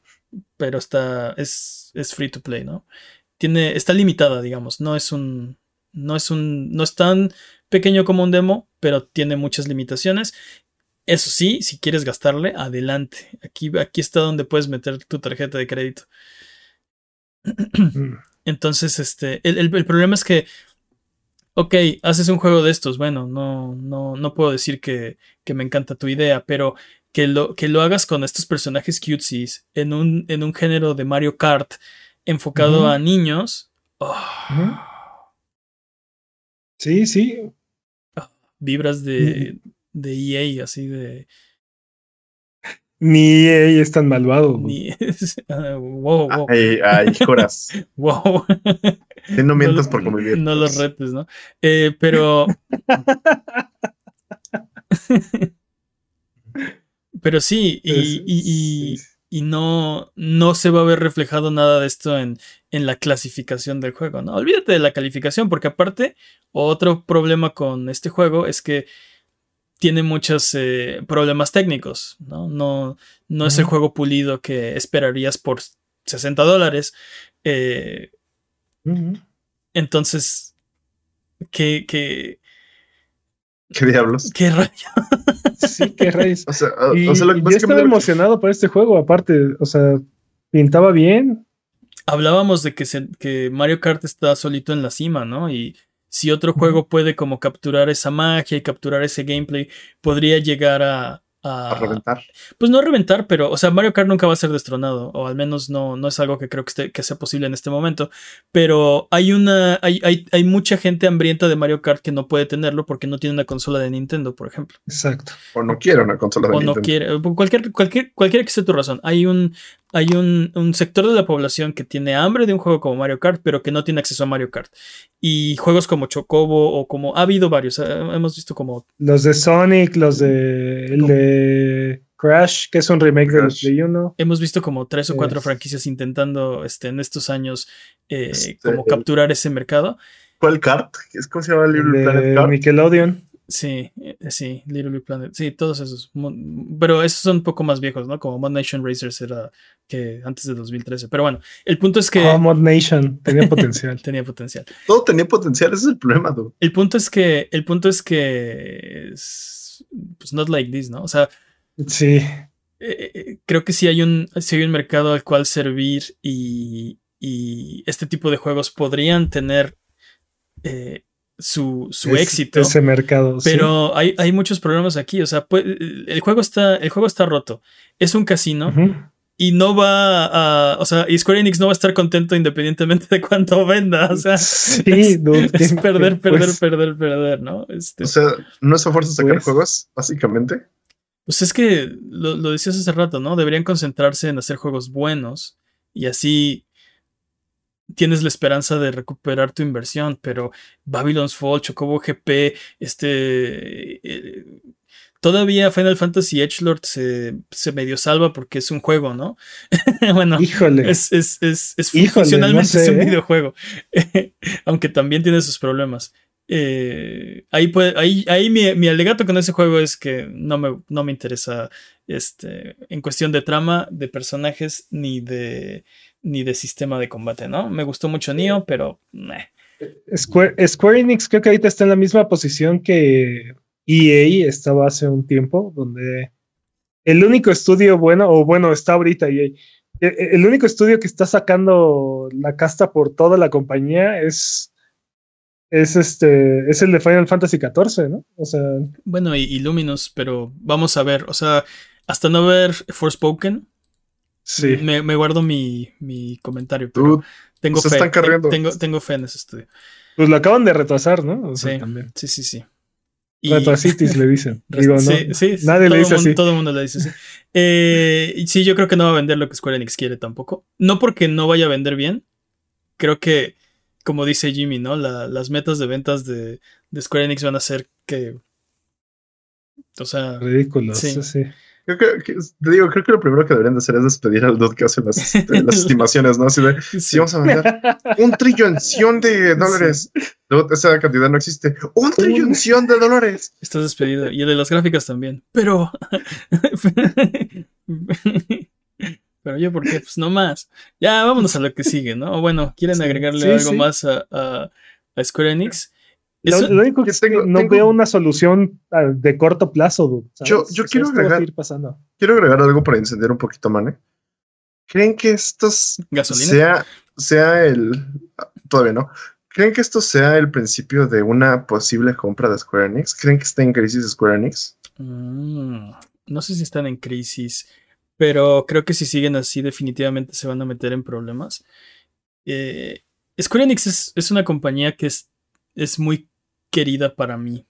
pero está, es, es free to play, ¿no? Tiene, está limitada, digamos. No es un, no es un, no es tan pequeño como un demo, pero tiene muchas limitaciones. Eso sí, si quieres gastarle, adelante. Aquí, aquí está donde puedes meter tu tarjeta de crédito. Mm. *clears throat* Entonces, este, el, el- el problema es que, ok, haces un juego de estos, bueno, no, no, no puedo decir que, que me encanta tu idea, pero que lo, que lo hagas con estos personajes cutsies en un, en un género de Mario Kart enfocado a niños, oh. Sí, sí. vibras de, de EA, así de... Ni ella es tan malvado. ni- *laughs* ah, wow, wow, Ay, ay, Joras. *laughs* wow. Sí, no mientas por convivir. No los retes, ¿no? Eh, pero. *laughs* pero sí, y, y- y- sí. y no, no se va a ver reflejado nada de esto en, en la clasificación del juego, ¿no? Olvídate de la calificación, porque aparte, otro problema con este juego es que tiene muchos eh, problemas técnicos, ¿no? No, no es el juego pulido que esperarías por 60 dólares. eh, entonces, ¿qué, qué, ¿Qué diablos? qué rayo? Sí, qué rayos. O sea, o- Y, o sea, lo- y yo estaba que- emocionado por este juego, aparte, o sea, pintaba bien. Hablábamos de que, se, que Mario Kart está solito en la cima, ¿no? Y si otro juego puede como capturar esa magia y capturar ese gameplay, podría llegar a, a reventar. Pues no a reventar, pero, o sea, Mario Kart nunca va a ser destronado, o al menos no, no es algo que creo que, esté, que sea posible en este momento. Pero hay una, hay, hay, hay, mucha gente hambrienta de Mario Kart que no puede tenerlo porque no tiene una consola de Nintendo, por ejemplo. Exacto. O no quiere una consola de o Nintendo. no quiere, cualquier, cualquier, cualquiera que sea tu razón. Hay un, hay un, un, sector de la población que tiene hambre de un juego como Mario Kart, pero que no tiene acceso a Mario Kart. Y juegos como Chocobo o como... Ha habido varios, hemos visto como... Los de Sonic, los de... El de Crash, que es un remake de los Play 1. Hemos visto como tres o cuatro Es- franquicias intentando este, en estos años eh, Este, como capturar ese mercado. ¿Cuál kart? ¿Es ¿Cómo se llama El Little Planet de Kart? Nickelodeon. Sí, eh, sí, Little Big Planet. Sí, todos esos. Pero esos son un poco más viejos, ¿no? Como Mod Nation Racers era que antes de 2013. Pero bueno, el punto es que Oh, Mod Nation. Tenía *laughs* potencial. tenía potencial. Todo tenía potencial, ese es el problema, dude. El punto es que, el punto es que, es, pues not like this, ¿no? O sea, Sí. eh, eh, creo que sí hay un, sí hay un mercado al cual servir y, y este tipo de juegos podrían tener eh, su, su Es- éxito. Ese mercado. sí. Pero hay, hay muchos problemas aquí. O sea, pues, el juego está, el juego está roto. Es un casino Ujú. Y no va a. O sea, y Square Enix no va a estar contento independientemente de cuánto venda. O sea, Sí, es, es perder, perder, pues, perder, perder, ¿no? Este, O sea, no es a fuerza sacar Pues- juegos, básicamente. Pues es que lo, lo decías hace rato, ¿no? Deberían concentrarse en hacer juegos buenos y así tienes la esperanza de recuperar tu inversión, pero Babylon's Fall, Chocobo GP, este... eh, todavía Final Fantasy Edgelord se, se medio salva porque es un juego, ¿no? *laughs* bueno, Híjole. es, es, es, es Híjole, funcionalmente no sé, es un ¿eh? videojuego, *laughs* aunque también tiene sus problemas. Eh, ahí puede, ahí, ahí mi, mi alegato con ese juego es que no me, no me interesa este, en cuestión de trama, de personajes, ni de, ni de sistema de combate, ¿no? Me gustó mucho Nioh, pero. Square, Square Enix creo que ahorita está en la misma posición que EA estaba hace un tiempo, donde el único estudio bueno, o bueno, está ahorita EA. e- e- El único estudio que está sacando la casta por toda la compañía es, es este, es el de Final Fantasy XIV, ¿no? O sea, bueno, y, y Luminous, pero vamos a ver, o sea, hasta no ver Forspoken, sí. me, me guardo mi, mi comentario, pero Dude, tengo se fe, están tengo, tengo fe en ese estudio. Pues lo acaban de retrasar, ¿no? O sea, Sí. también. Sí, sí, sí. Y- le dicen. *laughs* Digo, no. Sí, sí, sí, nadie le dice mundo, así. Todo el mundo le dice así. Eh, sí, yo creo que no va a vender lo que Square Enix quiere tampoco. No porque no vaya a vender bien. Creo que, como dice Jimmy, ¿no? La- las metas de ventas de, de Square Enix van a ser que. O sea, Ridículos, Sí. sí. Creo que, que- te digo, creo que lo primero que deberían de hacer es despedir al dude que hace las, *laughs* este, las estimaciones, ¿no? Así de, sí. si vamos a vender un trillonción de dólares. Dude, esa cantidad no existe. Un trillonción de dólares. estás despedido. Y el de las gráficas también. Pero. *laughs* Pero yo, ¿por qué? Pues no más. Ya, vámonos a lo que sigue, ¿no? Bueno, ¿quieren Sí, agregarle algo más a, a- a Square Enix? Lo, Eso- lo único que tengo- no tengo- veo una solución ah, de corto plazo, dude, ¿sabes? Yo- quiero esto agregar-. Quiero agregar algo para incendiar un poquito, Mane. ¿Creen que estos ¿Gasolina? sea, sea el. Todavía no. ¿Creen que esto sea el principio de una posible compra de Square Enix? ¿Creen que está en crisis Square Enix? Mm, no sé si están en crisis, pero creo que si siguen así definitivamente se van a meter en problemas. Eh, Square Enix es, es una compañía que es, es muy querida para mí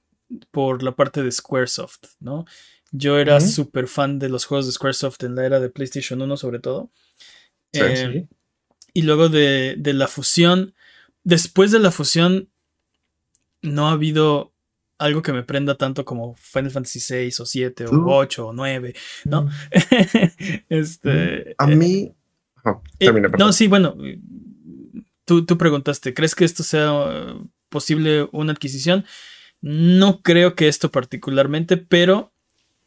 por la parte de Squaresoft, ¿no? Yo era súper fan de los juegos de Squaresoft en la era de PlayStation 1 sobre todo. Sí, Eh, Sí. y luego de, de la fusión, después de la fusión, no ha habido algo que me prenda tanto como Final Fantasy VI o 7 o Uh. 8 o 9, ¿no? Mm. *laughs* este, A eh, mí. Eh, termina, no, perdón. sí, bueno, eh, tú, tú preguntaste, ¿crees que esto sea eh, posible una adquisición? No creo que esto particularmente, pero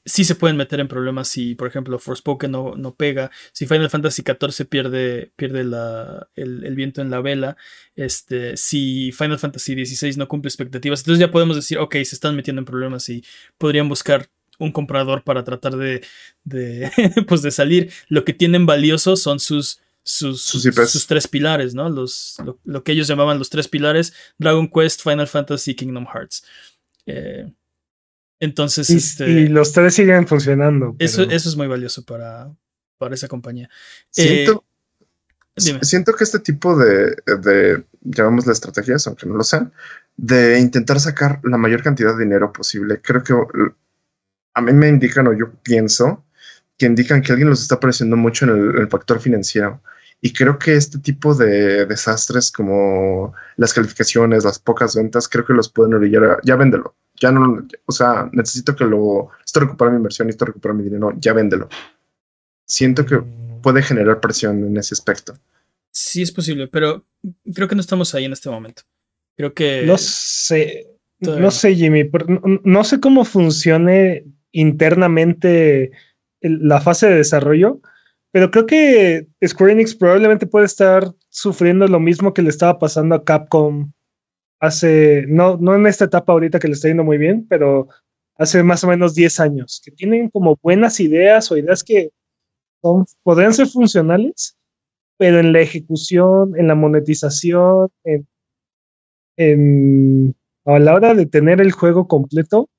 sí se pueden meter en problemas si, por ejemplo, Forspoken no, no pega, si Final Fantasy XIV pierde, pierde el, el viento en la vela, este, si Final Fantasy XVI no cumple expectativas, entonces ya podemos decir, ok, se están metiendo en problemas y podrían buscar un comprador para tratar de, de, *laughs* pues de salir. Lo que tienen valioso son sus sus, Sus IPs. sus tres pilares, ¿no? Los, lo, lo que ellos llamaban los tres pilares, Dragon Quest, Final Fantasy, Kingdom Hearts. Eh, entonces, Y, este, y los tres siguen funcionando. eso, pero- eso es muy valioso para, para esa compañía. Siento, Dime. siento que este tipo de, de, llamémosle estrategias, aunque no lo sean, de intentar sacar la mayor cantidad de dinero posible, creo que a mí me indican, o yo pienso, que indican que alguien los está presionando mucho en el, el factor financiero. Y creo que este tipo de desastres como las calificaciones, las pocas ventas, creo que los pueden orillar a, ya véndelo. Ya no, o sea, necesito que lo, esto recuperar mi inversión, esto recuperar mi dinero, ya véndelo. Siento que puede generar presión en ese aspecto. Sí es posible, pero creo que no estamos ahí en este momento. Creo que... No sé, todavía no sé, Jimmy, por- no, no sé cómo funcione internamente la fase de desarrollo, pero creo que Square Enix probablemente puede estar sufriendo lo mismo que le estaba pasando a Capcom hace, no, no en esta etapa ahorita que le está yendo muy bien, pero hace más o menos 10 años, que tienen como buenas ideas o ideas que son, podrían ser funcionales, pero en la ejecución, en la monetización, en, en- a la hora de tener el juego completo,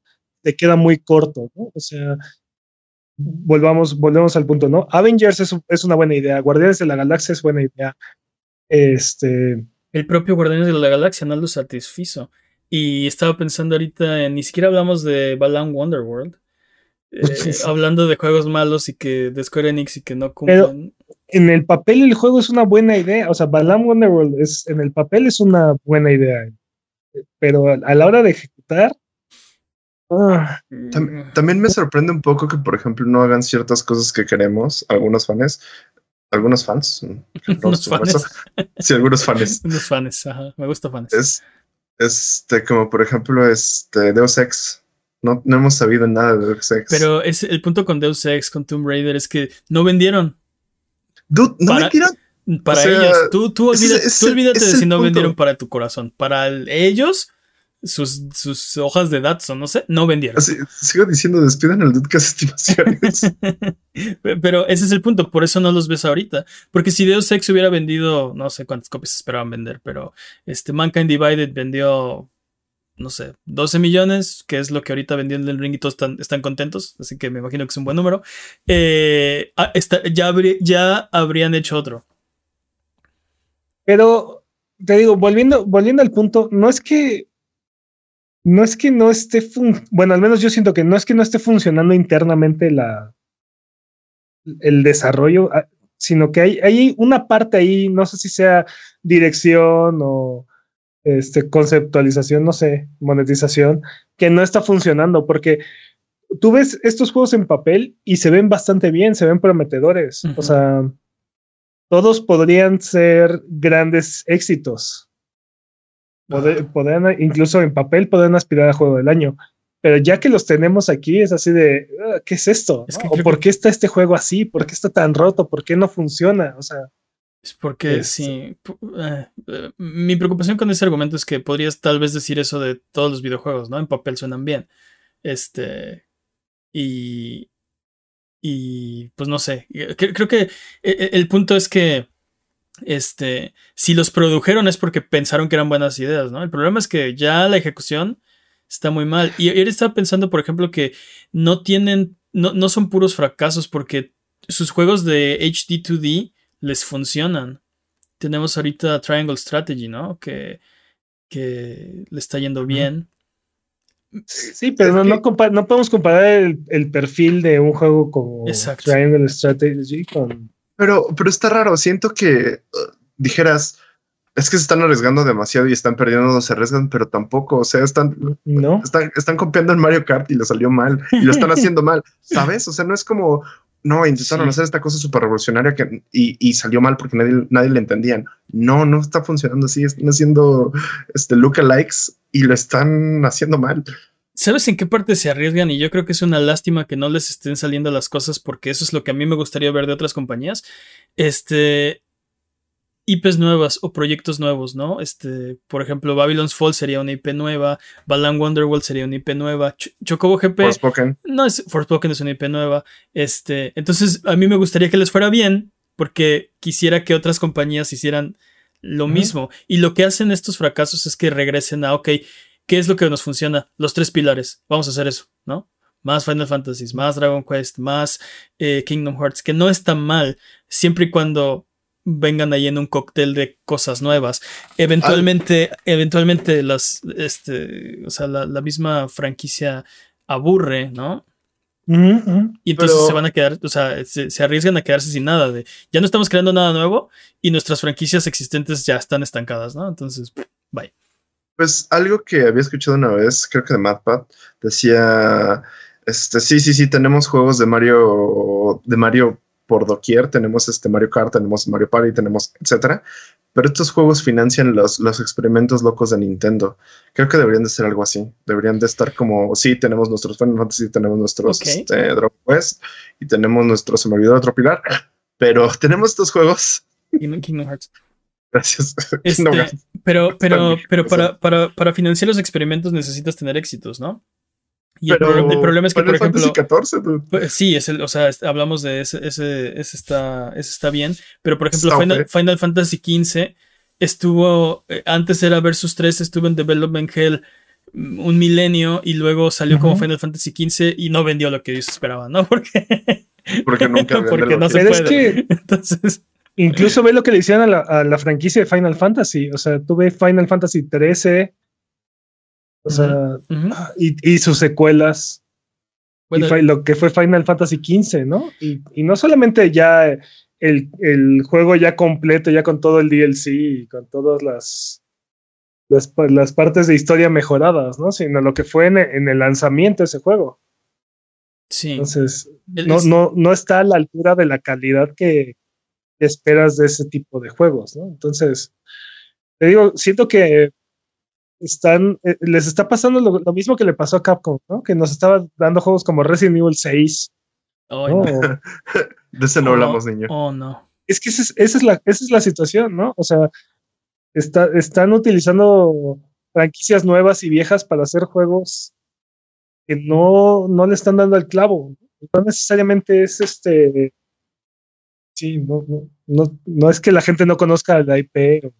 te queda muy corto, ¿no? O sea, volvamos, volvemos al punto, ¿no? Avengers es, es una buena idea, Guardianes de la Galaxia es buena idea. Este, El propio Guardianes de la Galaxia no lo satisfizo. Y estaba pensando ahorita en, ni siquiera hablamos de Balan Wonderworld. Eh, *laughs* hablando de juegos malos y que de Square Enix y que no Pero- cumplen. en el papel el juego es una buena idea, o sea, Balam Wonderworld es, en el papel es una buena idea, pero a, la hora de ejecutar, Tam- también me sorprende un poco que, por ejemplo, no hagan ciertas cosas que queremos algunos fans. Algunos fans. mm, *laughs* no, Unos por eso. *laughs* Sí, algunos fans. Unos fans, ajá. Me gusta fans. Es este, como por ejemplo, este Deus Ex. No, no hemos sabido nada de Deus Ex. Pero es el punto con Deus Ex, con Tomb Raider, es que no vendieron Dude, no para- me quiero. para O sea, ellos. Tú, tú, olvida- ese- tú olvídate de si no punto. vendieron para tu corazón. Para el- ellos, sus, sus hojas de datos, no sé, no vendieron. Así, sigo diciendo, despidan al dude que hace estimaciones. *laughs* Pero ese es el punto, por eso no los ves ahorita. Porque si Deus Ex hubiera vendido, no sé cuántas copias esperaban vender, pero este Mankind Divided vendió, no sé, 12 millones, que es lo que ahorita vendió en el ring y todos están, están contentos, así que me imagino que es un buen número. Eh, ah, está- ya, habrí- ya habrían hecho otro. pero te digo, volviendo, volviendo al punto, no es que no es que no esté bueno, al menos yo siento que no es que no esté funcionando internamente la el desarrollo, ah, sino que hay, hay una parte ahí, no sé si sea dirección o este, conceptualización, no sé, monetización, que no está funcionando, porque tú ves estos juegos en papel y se ven bastante bien, se ven prometedores. O sea, todos podrían ser grandes éxitos. Poder- podrían, incluso en papel, podrían aspirar a juego del año. Pero ya que los tenemos aquí, es así de, "Ah, ¿qué es esto? Es ¿O por qué está este juego así? ¿Por qué está tan roto? ¿Por qué no funciona? O sea, Es porque Es- sí. eh, eh, mi preocupación con ese argumento es que podrías tal vez decir eso de todos los videojuegos, ¿no? En papel suenan bien. Este. Y. Y pues no sé. eh, cre- Creo que el punto es que. Este. Si los produjeron es porque pensaron que eran buenas ideas, ¿no? El problema es que ya la ejecución está muy mal. Y ahora estaba pensando, por ejemplo, que no tienen. No, no son puros fracasos porque sus juegos de HD2D les funcionan. Tenemos ahorita Triangle Strategy, ¿no? Que, que le está yendo bien. sí, pero no, que- no, compa- no podemos comparar el, el perfil de un juego como Exacto. Triangle Strategy con... Pero, pero está raro. Siento que uh, dijeras, es que se están arriesgando demasiado y están perdiendo, no se arriesgan, pero tampoco. O sea, están, ¿No? están, están copiando en Mario Kart y le salió mal y lo están haciendo mal, *laughs* ¿sabes? O sea, no es como, no, intentaron Sí. hacer esta cosa súper revolucionaria que, y, y salió mal porque nadie, nadie le entendían. No, no está funcionando así. Están haciendo este lookalikes y lo están haciendo mal. ¿Sabes en qué parte se arriesgan? Y yo creo que es una lástima que no les estén saliendo las cosas porque eso es lo que a mí me gustaría ver de otras compañías. Este. IPs nuevas o proyectos nuevos, ¿no? Este, por ejemplo, Babylon's Fall sería una IP nueva, Balan Wonderworld sería una IP nueva, Ch- Chocobo GP Forspoken. no es Forspoken es una IP nueva. Este, entonces a mí me gustaría que les fuera bien porque quisiera que otras compañías hicieran lo mismo. Y lo que hacen estos fracasos es que regresen a, ok, ¿qué es lo que nos funciona? Los tres pilares. Vamos a hacer eso, ¿no? Más Final Fantasy, más Dragon Quest, más eh, Kingdom Hearts, que no está mal, siempre y cuando vengan ahí en un cóctel de cosas nuevas. Eventualmente, eventualmente las, este, o sea, la, misma franquicia aburre, ¿no? Y entonces se van a quedar, o sea, se, arriesgan a quedarse sin nada de, ya no estamos creando nada nuevo y nuestras franquicias existentes ya están estancadas, ¿no? Entonces, bye. Pues algo que había escuchado una vez, creo que de MadPad, decía, este, sí, sí, sí, tenemos juegos de Mario, de Mario por doquier, tenemos este Mario Kart, tenemos Mario Party, tenemos etcétera, pero estos juegos financian los, los experimentos locos de Nintendo. Creo que deberían de ser algo así. Deberían de estar como, sí, tenemos nuestros Final Fantasy, tenemos nuestros este, Drop Quest y tenemos nuestro, se me olvidó otro pilar, pero *laughs* tenemos estos juegos. Kingdom Hearts. Gracias. *laughs* Este, pero, pero, pero para, para, para financiar los experimentos necesitas tener éxitos, ¿no? Y el, problema es que, por ejemplo. 14, pues, sí, es el, o sea, hablamos de ese, ese, ese, está, ese está bien. Pero por ejemplo, Final, Final, Fantasy XV estuvo. Eh, antes era Versus 3, estuvo en Development Hell mm, un milenio y luego salió como Final Fantasy XV y no vendió lo que ellos esperaban, ¿no? *laughs* Porque. Porque nunca *laughs* Porque no se puede. Es que Entonces. Incluso ve lo que le hicieron a la, a la franquicia de Final Fantasy. O sea, tuve Final Fantasy 13 o sea, y, sus secuelas. y lo que fue Final Fantasy XV, ¿no? Y, no solamente ya el, juego ya completo, ya con todo el DLC y con todas las, las, partes de historia mejoradas, ¿no? Sino lo que fue en, el lanzamiento de ese juego. Sí. Entonces, no, no, no está a la altura de la calidad que esperas de ese tipo de juegos, ¿no? Entonces, te digo, siento que están, eh, les está pasando lo, mismo que le pasó a Capcom, ¿no? Que nos estaba dando juegos como Resident Evil 6. *laughs* de ese no hablamos, niño. Oh, no. Es que esa es, la, esa es la situación, ¿no? O sea, está, están utilizando franquicias nuevas y viejas para hacer juegos que no, no le están dando el clavo. No necesariamente es este. Sí, no, no, no, no es que la gente no conozca la IP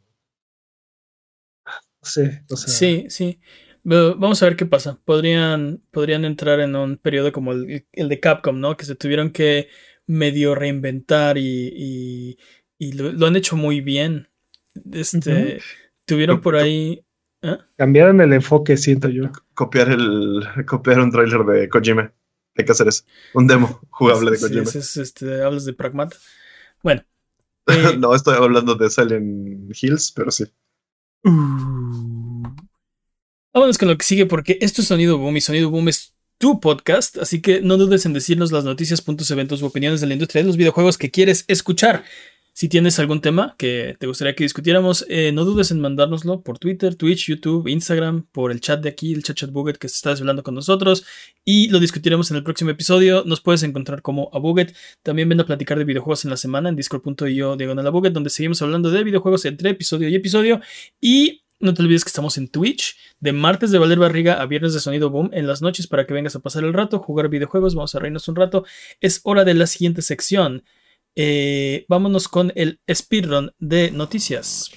Sí, sí. Vamos a ver qué pasa. Podrían, podrían entrar en un periodo como el, de Capcom, ¿no? Que se tuvieron que medio reinventar y, lo, han hecho muy bien. Este, Tuvieron por ahí. ¿eh? Cambiaron el enfoque, siento yo. Copiar el copiar un tráiler de Kojima. Hay que hacer eso. Un demo jugable de Kojima. este, hablas de Pragmata. Bueno. *laughs* no, estoy hablando de Silent Hills, pero sí. Uh. Vámonos con lo que sigue porque esto es Sonido Boom y Sonido Boom es tu podcast, así que no dudes en decirnos las noticias, puntos, eventos u opiniones de la industria de los videojuegos que quieres escuchar. Si tienes algún tema que te gustaría que discutiéramos, eh, no dudes en mandárnoslo por Twitter, Twitch, YouTube, Instagram, por el chat de aquí, el chat chat Buget que se está con nosotros y lo discutiremos en el próximo episodio. Nos puedes encontrar como a Buget. También ven a platicar de videojuegos en la semana en discord.io diagonal a Buget, donde seguimos hablando de videojuegos entre episodio y episodio. Y no te olvides que estamos en Twitch de martes de Valer Barriga a viernes de Sonido Boom en las noches para que vengas a pasar el rato, jugar videojuegos, vamos a reírnos un rato. Es hora de la siguiente sección. Eh, vámonos con el speedrun de noticias.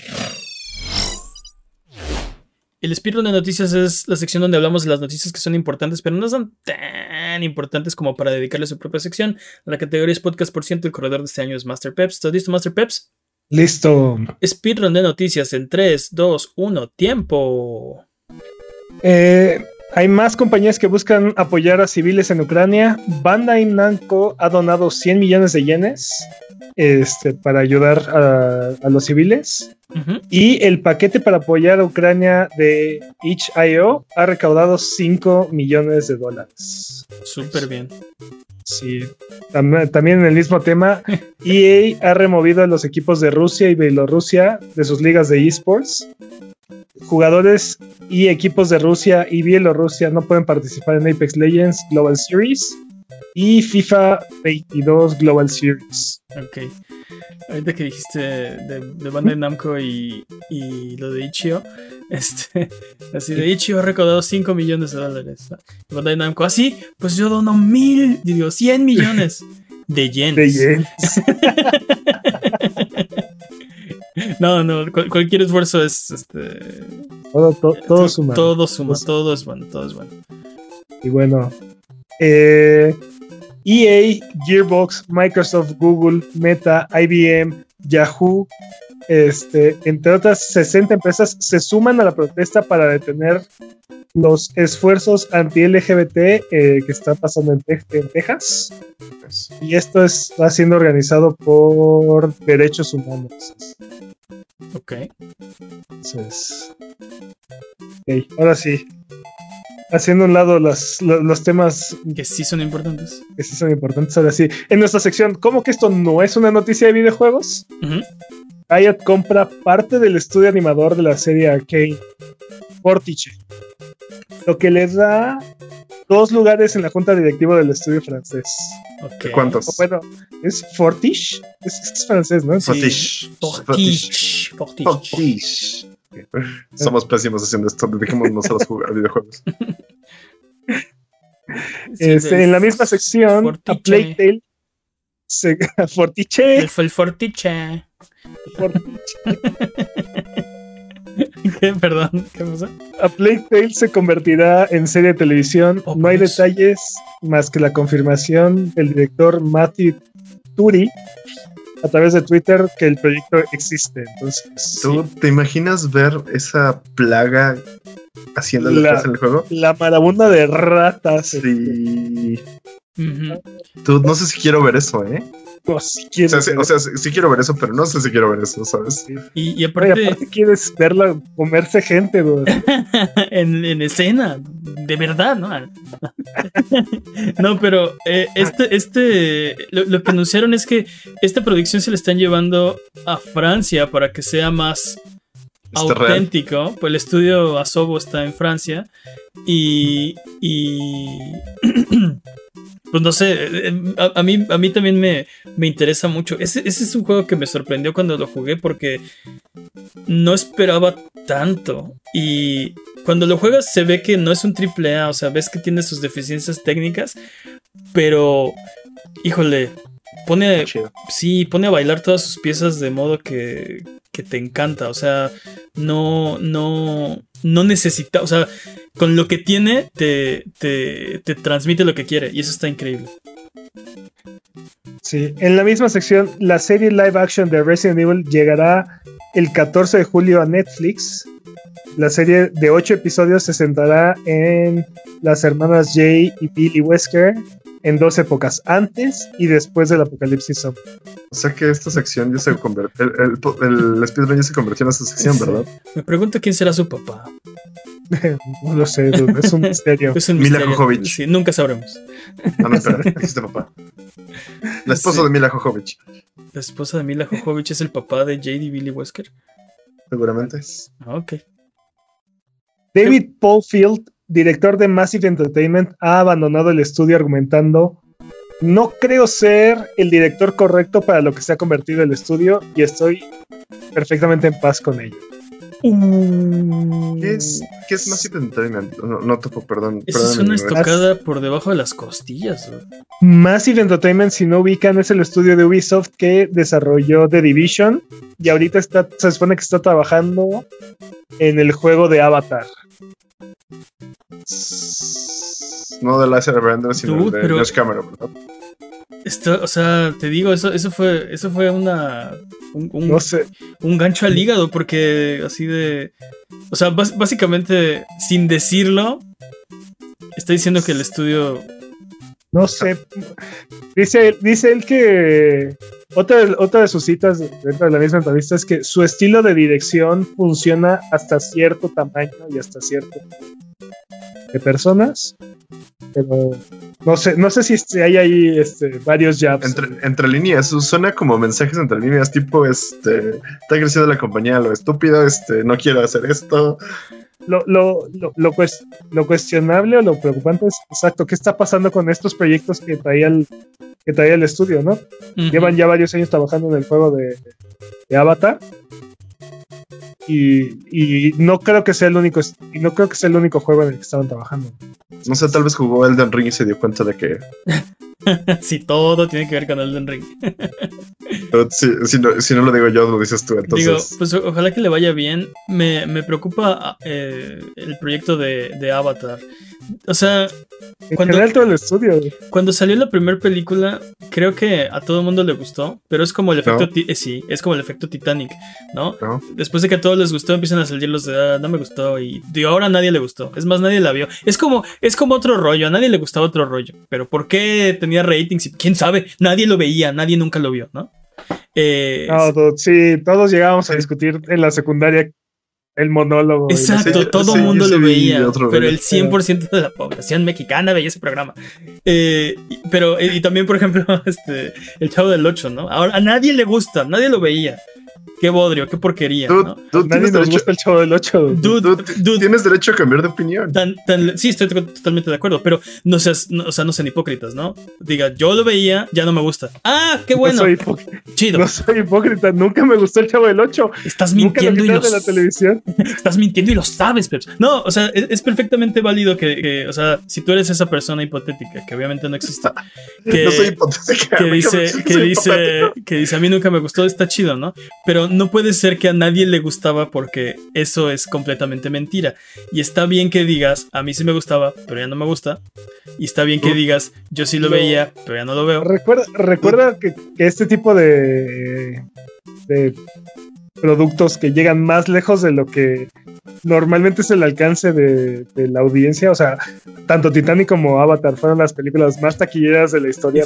El speedrun de noticias es la sección donde hablamos de las noticias que son importantes, pero no son tan importantes como para dedicarle su propia sección. La categoría es podcast por ciento. El corredor de este año es Master Peps. ¿Estás listo, Master Peps? Listo. Speedrun de noticias en 3, 2, 1, tiempo. Eh, hay más compañías que buscan apoyar a civiles en Ucrania. Bandai Namco ha donado 100 millones de yenes este, para ayudar a, los civiles. Y el paquete para apoyar a Ucrania de itch.io ha recaudado 5 millones de dólares. Súper bien. Sí, también en el mismo tema, *laughs* EA ha removido a los equipos de Rusia y Bielorrusia de sus ligas de esports jugadores y equipos de Rusia y Bielorrusia no pueden participar en Apex Legends Global Series y FIFA 22 Global Series. Ok. Ahorita que dijiste de, de Bandai Namco y, lo de Ichio, *laughs* este, así de Ichio ha recaudado 5 millones de dólares. Bandai Namco, así, ah, pues yo dono mil, digo, 100 millones *laughs* de yens. De yens. *laughs* *laughs* No, no, cual- cualquier esfuerzo es este. Todo, to- todo suma. Todo suma, Todo- todo es bueno, todo es bueno. Y bueno, eh, EA, Gearbox, Microsoft, Google, Meta, IBM, Yahoo, este, entre otras 60 empresas, se suman a la protesta para detener los esfuerzos anti-LGBT eh, que están pasando en, Tex- en Texas. Y esto está siendo organizado por derechos humanos. Ok. Entonces, ok, ahora sí. Haciendo a un lado las- lo- los temas Que sí son importantes. que sí son importantes. Ahora sí, en nuestra sección, ¿cómo que esto no es una noticia de videojuegos? Riot compra parte del estudio animador de la serie Arcane, Fortiche, lo que les da dos lugares en la junta directiva del estudio francés. Ok. ¿Cuántos? O bueno, ¿es Fortiche? Es, es francés, ¿no? Sí. Fortiche. Fortiche. Fortiche. Somos pésimos haciendo esto. Dedicémonos a los jugar videojuegos. *laughs* Sí, Este, del en la misma sección, Fortiche. a Plague Tale se, *laughs* Fortiche, El, el Fortiche. Fortiche. *laughs* *laughs* ¿Qué? Perdón, ¿qué pasó? A Plague Tale se convertirá en serie de televisión. Oh, no hay Dios. detalles más que la confirmación del director Matthew Turi a través de Twitter que el proyecto existe. Entonces, ¿Tú te imaginas ver esa plaga haciendo La- el juego? la marabunda de ratas. este, Tú, no sé si quiero ver eso, ¿eh? no, si O quieres sea, sí, o sea, sí, sí quiero ver eso, pero no sé si quiero ver eso, ¿sabes? Y, y Oye, aparte, aparte quieres verla comerse gente, güey. *laughs* en, en escena, de verdad, ¿no? *laughs* no, pero eh, este, este, lo, lo que anunciaron es que esta producción se la están llevando a Francia para que sea más Este real. auténtico. Pues el estudio Asobo está en Francia y, y *clears throat* pues no sé, eh, a, a mí, a mí también me, me interesa mucho. Ese, ese es un juego que me sorprendió cuando lo jugué porque no esperaba tanto. Y cuando lo juegas se ve que no es un triple A, o sea, ves que tiene sus deficiencias técnicas, pero, híjole, pone, sí, pone a bailar todas sus piezas de modo que, que te encanta, o sea, no, no, no necesita, o sea, con lo que tiene te, te, te transmite lo que quiere y eso está increíble. Sí, en la misma sección, la serie live action de Resident Evil llegará el 14 de julio a Netflix. La serie de 8 episodios se centrará en las hermanas Jay y Billy Wesker en dos épocas, antes y después del apocalipsis zombie. O sea que esta sección ya se convirtió. El, el, el speedrun ya se convirtió en esa sección, Sí. ¿verdad? Me pregunto quién será su papá. *laughs* no lo sé, dude, es un misterio. *laughs* Es un Mila misterio. Sí, nunca sabremos. No, no, espera, existe papá. La esposa Sí. de Mila Jovovich, La esposa de Mila Jovovich es el papá de JD Billy Wesker. seguramente. Ah, Ok. David Paul Field, director de Massive Entertainment, ha abandonado el estudio argumentando no creo ser el director correcto para lo que se ha convertido el estudio y estoy perfectamente en paz con ello. ¿Qué es, qué es Massive Entertainment? No, no topo, perdón. Esa es una ignorancia. estocada por debajo de las costillas. güey. Massive Entertainment, si no ubican, es el estudio de Ubisoft que desarrolló The Division y ahorita está, se supone que está trabajando en el juego de Avatar. No de Laser Bender, sino Dude, de pero- Josh Cameron, ¿verdad? Esto, o sea, te digo, eso, eso fue, eso fue una un, un- No sé, un gancho al hígado, porque así de. O sea, básicamente, sin decirlo, está diciendo que el estudio. No *laughs* sé. Dice, dice él que otra, de- otra de sus citas dentro de la misma entrevista es que su estilo de dirección funciona hasta cierto tamaño y hasta cierto de personas. Pero no sé, no sé si hay ahí este, varios jabs. Entre, entre líneas, suena como mensajes entre líneas, tipo, este, está creciendo la compañía lo estúpido, este, no quiero hacer esto. Lo, lo, lo, lo cues- lo cuestionable o lo preocupante es exacto qué está pasando con estos proyectos que traía el, que traía el estudio, ¿no? Llevan ya varios años trabajando en el juego de, de Avatar. Y, y no creo que sea el único y no creo que sea el único juego en el que estaban trabajando. No sé, tal vez jugó Elden Ring y se dio cuenta de que *laughs* sí, todo tiene que ver con Elden Ring. Si, si no, si no lo digo yo, lo dices tú. Entonces, Digo, pues ojalá que le vaya bien. Me, me preocupa eh, el proyecto de, de Avatar. O sea, En Cuando- general todo el estudio. cuando salió la primera película, creo que a todo el mundo le gustó, pero es como el efecto, No. eh, sí, es como el efecto Titanic, ¿no? ¿no? Después de que a todos les gustó, empiezan a salir los de, "Ah, no me gustó, y digo, ahora a nadie le gustó. Es más, nadie la vio. Es como, es como otro rollo, a nadie le gustaba otro rollo. Pero ¿por qué tenía ratings? Y quién sabe, nadie lo veía, nadie nunca lo vio, ¿no? Eh, No, sí, todos llegábamos a discutir en la secundaria el monólogo. Exacto, Sí, todo sí, el mundo sí lo veía, otro pero el 100% de la población mexicana veía ese programa. Eh, y- pero, y también, por ejemplo, *laughs* este, el Chavo del 8, ¿no? Ahora a nadie le gusta, nadie lo veía. Qué bodrio, qué porquería, Tú, ¿no? Nadie tienes, nos derecho, gusta el chavo del 8. Dude, tú dude, tienes derecho a cambiar de opinión. tan- tan- sí, estoy to- totalmente de acuerdo, pero no seas, no, o sea, no sean hipócritas, ¿no? Diga, yo lo veía, ya no me gusta. Ah, qué bueno, No soy, hipó- chido. no soy hipócrita, nunca me gustó el chavo del 8. Estás Nunca lo mintiendo y quitaron lo de la televisión. *laughs* estás mintiendo y lo sabes, Peps. No, o sea, es, es perfectamente válido que, que, o sea, si tú eres esa persona hipotética, que obviamente no existe, *laughs* que, no soy hipotética. que dice, que dice, que dice, a mí nunca me gustó, está chido, ¿no? Pero no puede ser que a nadie le gustaba porque eso es completamente mentira. Y está bien que digas, a mí sí me gustaba, pero ya no me gusta. Y está bien que digas, yo sí lo veía, pero ya no lo veo. Recuerda, recuerda que, que este tipo de, de productos que llegan más lejos de lo que normalmente es el alcance de, de la audiencia, o sea, tanto Titanic como Avatar fueron las películas más taquilleras de la historia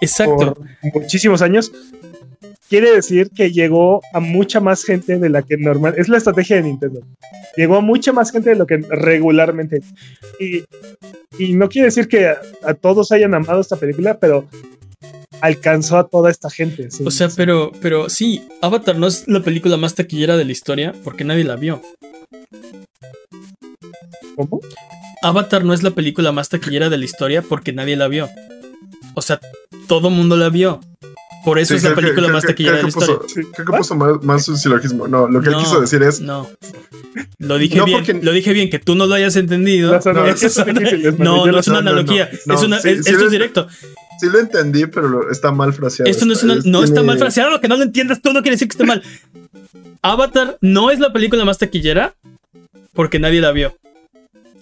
Exacto. por muchísimos años. Quiere decir que llegó a mucha más gente de la que normal. Es la estrategia de Nintendo. Llegó a mucha más gente de lo que regularmente. Y, y no quiere decir que a, a todos hayan amado esta película, pero alcanzó a toda esta gente. sí. O sea, pero, pero sí, Avatar no es la película más taquillera de la historia porque nadie la vio. ¿Cómo? Avatar no es la película más taquillera de la historia porque nadie la vio. O sea, todo mundo la vio. Por eso Sí, es la que- película más taquillera de la historia. puso- sí, Creo que puso más, más un silogismo. No, lo que él quiso decir es. No. Lo dije No, bien. porque- Lo dije bien, que tú no lo hayas entendido. Es no, no es una analogía. no. es una, Sí, es- sí esto es directo. Sí lo entendí, pero está mal fraseado. Esto no es una. No está mal fraseado. Lo que no lo entiendas tú no quiere decir que esté mal. Avatar no es la película más taquillera porque nadie la vio.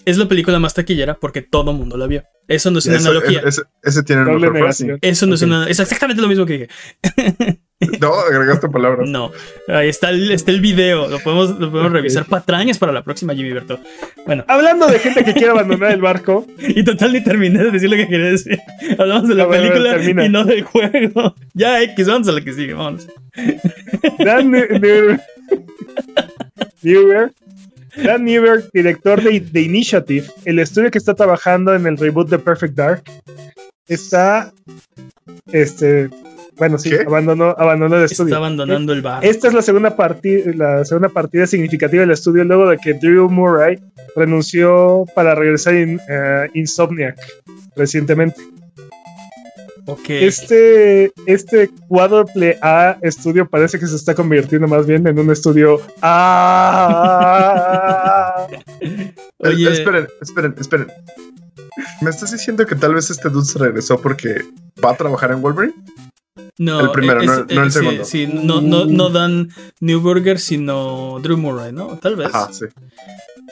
Es la película más taquillera porque todo mundo la vio. Eso no es una Eso- analogía. Ese, ese tiene phrasing. negación. Eso no es una. Es exactamente lo mismo que dije. *laughs* No, agregaste palabras. No. Ahí está el, está el video. Lo podemos, lo podemos revisar patrañas para la próxima, Jimmy Berto. Bueno, Hablando de gente que quiere *laughs* abandonar el barco, y total ni terminé de decir lo que quería decir. Hablamos de la Ah, película y no del juego. Ya, X, vamos a la que sigue, vámonos. Dan Dan Newer, director de The Initiative, el estudio que está trabajando en el reboot de Perfect Dark, está, este, bueno, sí, ¿Qué? abandonó, abandonó el Está estudio. abandonando el bar. Esta es la segunda, partida la segunda partida significativa del estudio luego de que Drew Murray renunció para regresar en eh, Insomniac recientemente. Este, este cuádruple A estudio parece que se está convirtiendo más bien en un estudio A. *laughs* Oye, Esperen, esperen, esperen. ¿Me estás diciendo que tal vez este dude se regresó porque va a trabajar en Wolverine? no, el primero, es- no- no el sí, segundo. Sí, no, no, no Dan Newburger, sino Drew Murray, ¿no? Tal vez. Sí.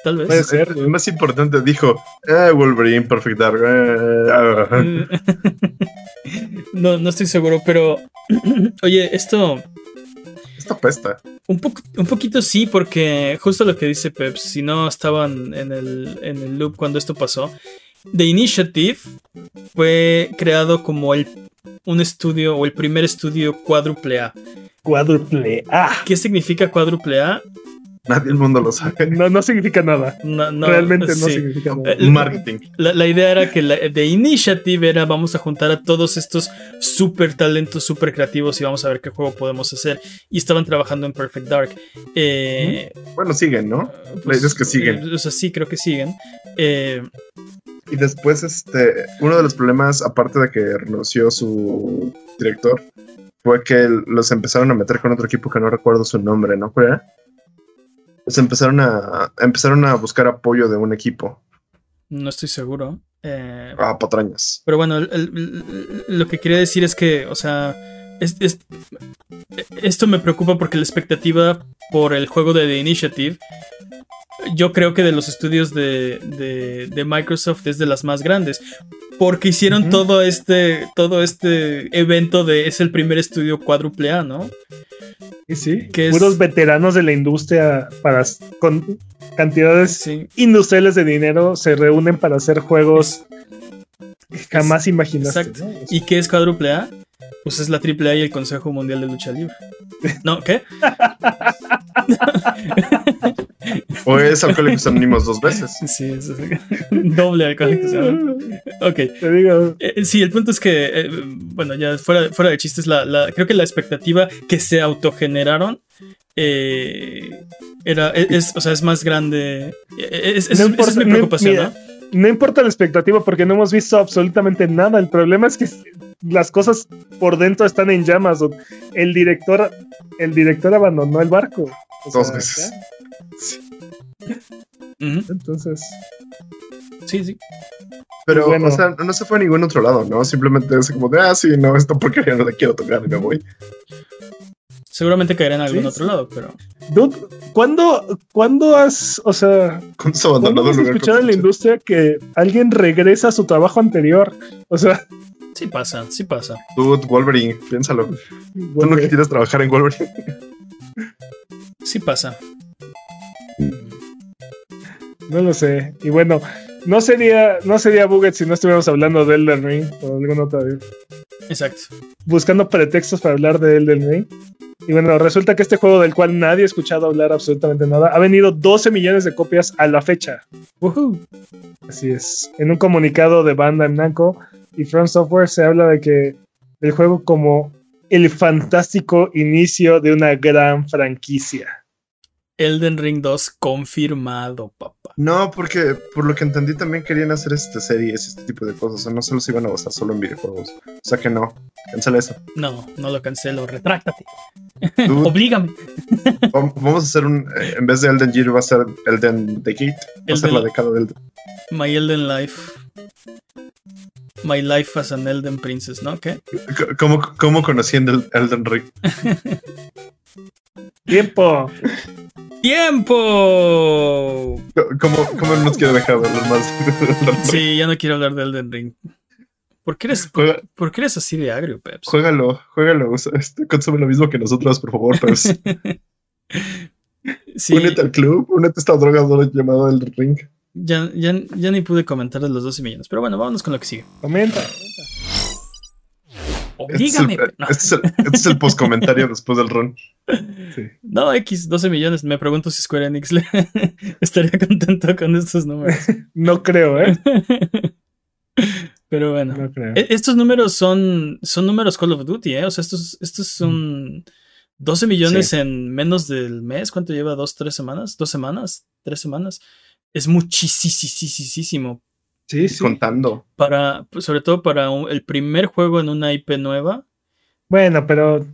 Tal vez. Puede ser. El más importante dijo, eh, Wolverine, Perfect Dark. eh, ah". *laughs* no, no estoy seguro, pero. *clears throat* Oye, esto. Esta pesta. Un, poco, un poquito sí, porque justo lo que dice Pep, si no estaban en el, en el loop cuando esto pasó, The Initiative fue creado como el, un estudio o el primer estudio cuádruple A. Cuádruple A. ¿Qué significa cuádruple A? Nadie del mundo lo sabe. No, no significa nada. No, no, Realmente no sí. significa nada. Eh, Marketing. La, la idea era que la, The Initiative era vamos a juntar a todos estos super talentos, super creativos y vamos a ver qué juego podemos hacer. Y estaban trabajando en Perfect Dark. Eh, Bueno, siguen, ¿no? pues, idea es que siguen. eh, o sea, sí, creo que siguen. Eh, Y después, este, uno de los problemas, aparte de que renunció su director, fue que los empezaron a meter con otro equipo que no recuerdo su nombre, ¿no? ¿Cuál era? Pues empezaron a, empezaron a buscar apoyo de un equipo. no estoy seguro. Eh, Ah, patrañas. pero bueno, el- el- el- lo que quería decir es que, o sea, es- es- esto me preocupa porque la expectativa por el juego de The Initiative, yo creo que de los estudios de, de- de Microsoft es de las más grandes. Porque hicieron todo este todo este evento de es el primer estudio cuádruple A, ¿no? Sí, Que es- puros veteranos de la industria para con cantidades Sí. industriales de dinero se reúnen para hacer juegos que jamás imaginaste. Exacto. ¿no? ¿Y qué es cuádruple A? Pues es la triple A y el Consejo Mundial de Lucha Libre. ¿No? ¿Qué? *laughs* O es Alcohólicos Anónimos dos veces. *laughs* Sí, es doble alcohólicos. ¿no? Ok. Te digo, Eh, sí, el punto es que, eh, bueno, ya fuera, fuera de chistes, la, la- creo que la expectativa que se autogeneraron eh, era, es, o sea, es más grande. Es, es- No esa importa, es mi no- preocupación, mira, ¿no? no importa la expectativa porque no hemos visto absolutamente nada. El problema es que las cosas por dentro están en llamas. El director, el director abandonó el barco. O Dos sea, veces. Ujú, Entonces, Sí, sí. Pero, Bueno. o sea, no se fue a ningún otro lado, ¿no? Simplemente es como de, ah, sí, no, esta porquería no la quiero tocar y me voy. Seguramente caerá en algún Sí, otro lado, pero. dude, ¿cuándo, ¿cuándo has, o sea, ¿cuándo abandonado has lugar. escuchado en la industria que alguien regresa a su trabajo anterior? O sea, Sí pasa, sí pasa. Dude, Wolverine, piénsalo. Tú no quieres trabajar en Wolverine. Sí pasa. No lo sé. Y bueno, no sería, no sería Buget si no estuviéramos hablando de Elden Ring o alguna otra vez. Exacto. buscando pretextos para hablar de Elden Ring. Y bueno, resulta que este juego del cual nadie ha escuchado hablar absolutamente nada, ha vendido 12 millones de copias a la fecha. Woohoo. Así es. En un comunicado de Bandai Namco y From Software se habla de que el juego como el fantástico inicio de una gran franquicia. Elden Ring 2 confirmado, papá. No, porque por lo que entendí también querían hacer este series, este tipo de cosas. O sea, no solo se iban a basar solo en videojuegos. O sea que no, cancela eso. No, no lo cancelo, retráctate. Dude, *laughs* Oblígame. vam- vamos a hacer un, eh, en vez de Elden Gear va a ser Elden The Gate. Va a ser Elden- la década del... My Elden Life. My Life as an Elden Princess, ¿no? ¿Qué? ¿Cómo, cómo conociendo el Elden Ring? *laughs* ¡Tiempo! ¡Tiempo! ¿Cómo, cómo no nos quiere dejar hablar más? *laughs* Sí, ya no quiero hablar de Elden Ring. ¿Por qué eres, por, Juega- por qué eres así de agrio, Peps? Juégalo, juégalo. este, consume lo mismo que nosotros, por favor. *laughs* Sí, Únete al club, únete a esta droga llamada Elden Ring. ya, ya, ya ni pude comentar de los 12 millones. Pero bueno, vámonos con lo que sigue. Comenta. Este es el, Oblígame. No, este es el, este es el postcomentario después del run. *laughs* Sí. no, X, 12 millones. Me pregunto si Square Enix le *laughs* estaría contento con estos números. *laughs* No creo, ¿eh? Pero bueno. No creo. E- Estos números son, son números Call of Duty, ¿eh? O sea, estos, estos son 12 millones en menos del mes. ¿Cuánto lleva? ¿Dos, tres semanas? ¿Dos semanas? ¿Tres semanas? Es muchísimo. Sí, sí. Contando. Para, pues, sobre todo para un- el primer juego en una IP nueva. Bueno, pero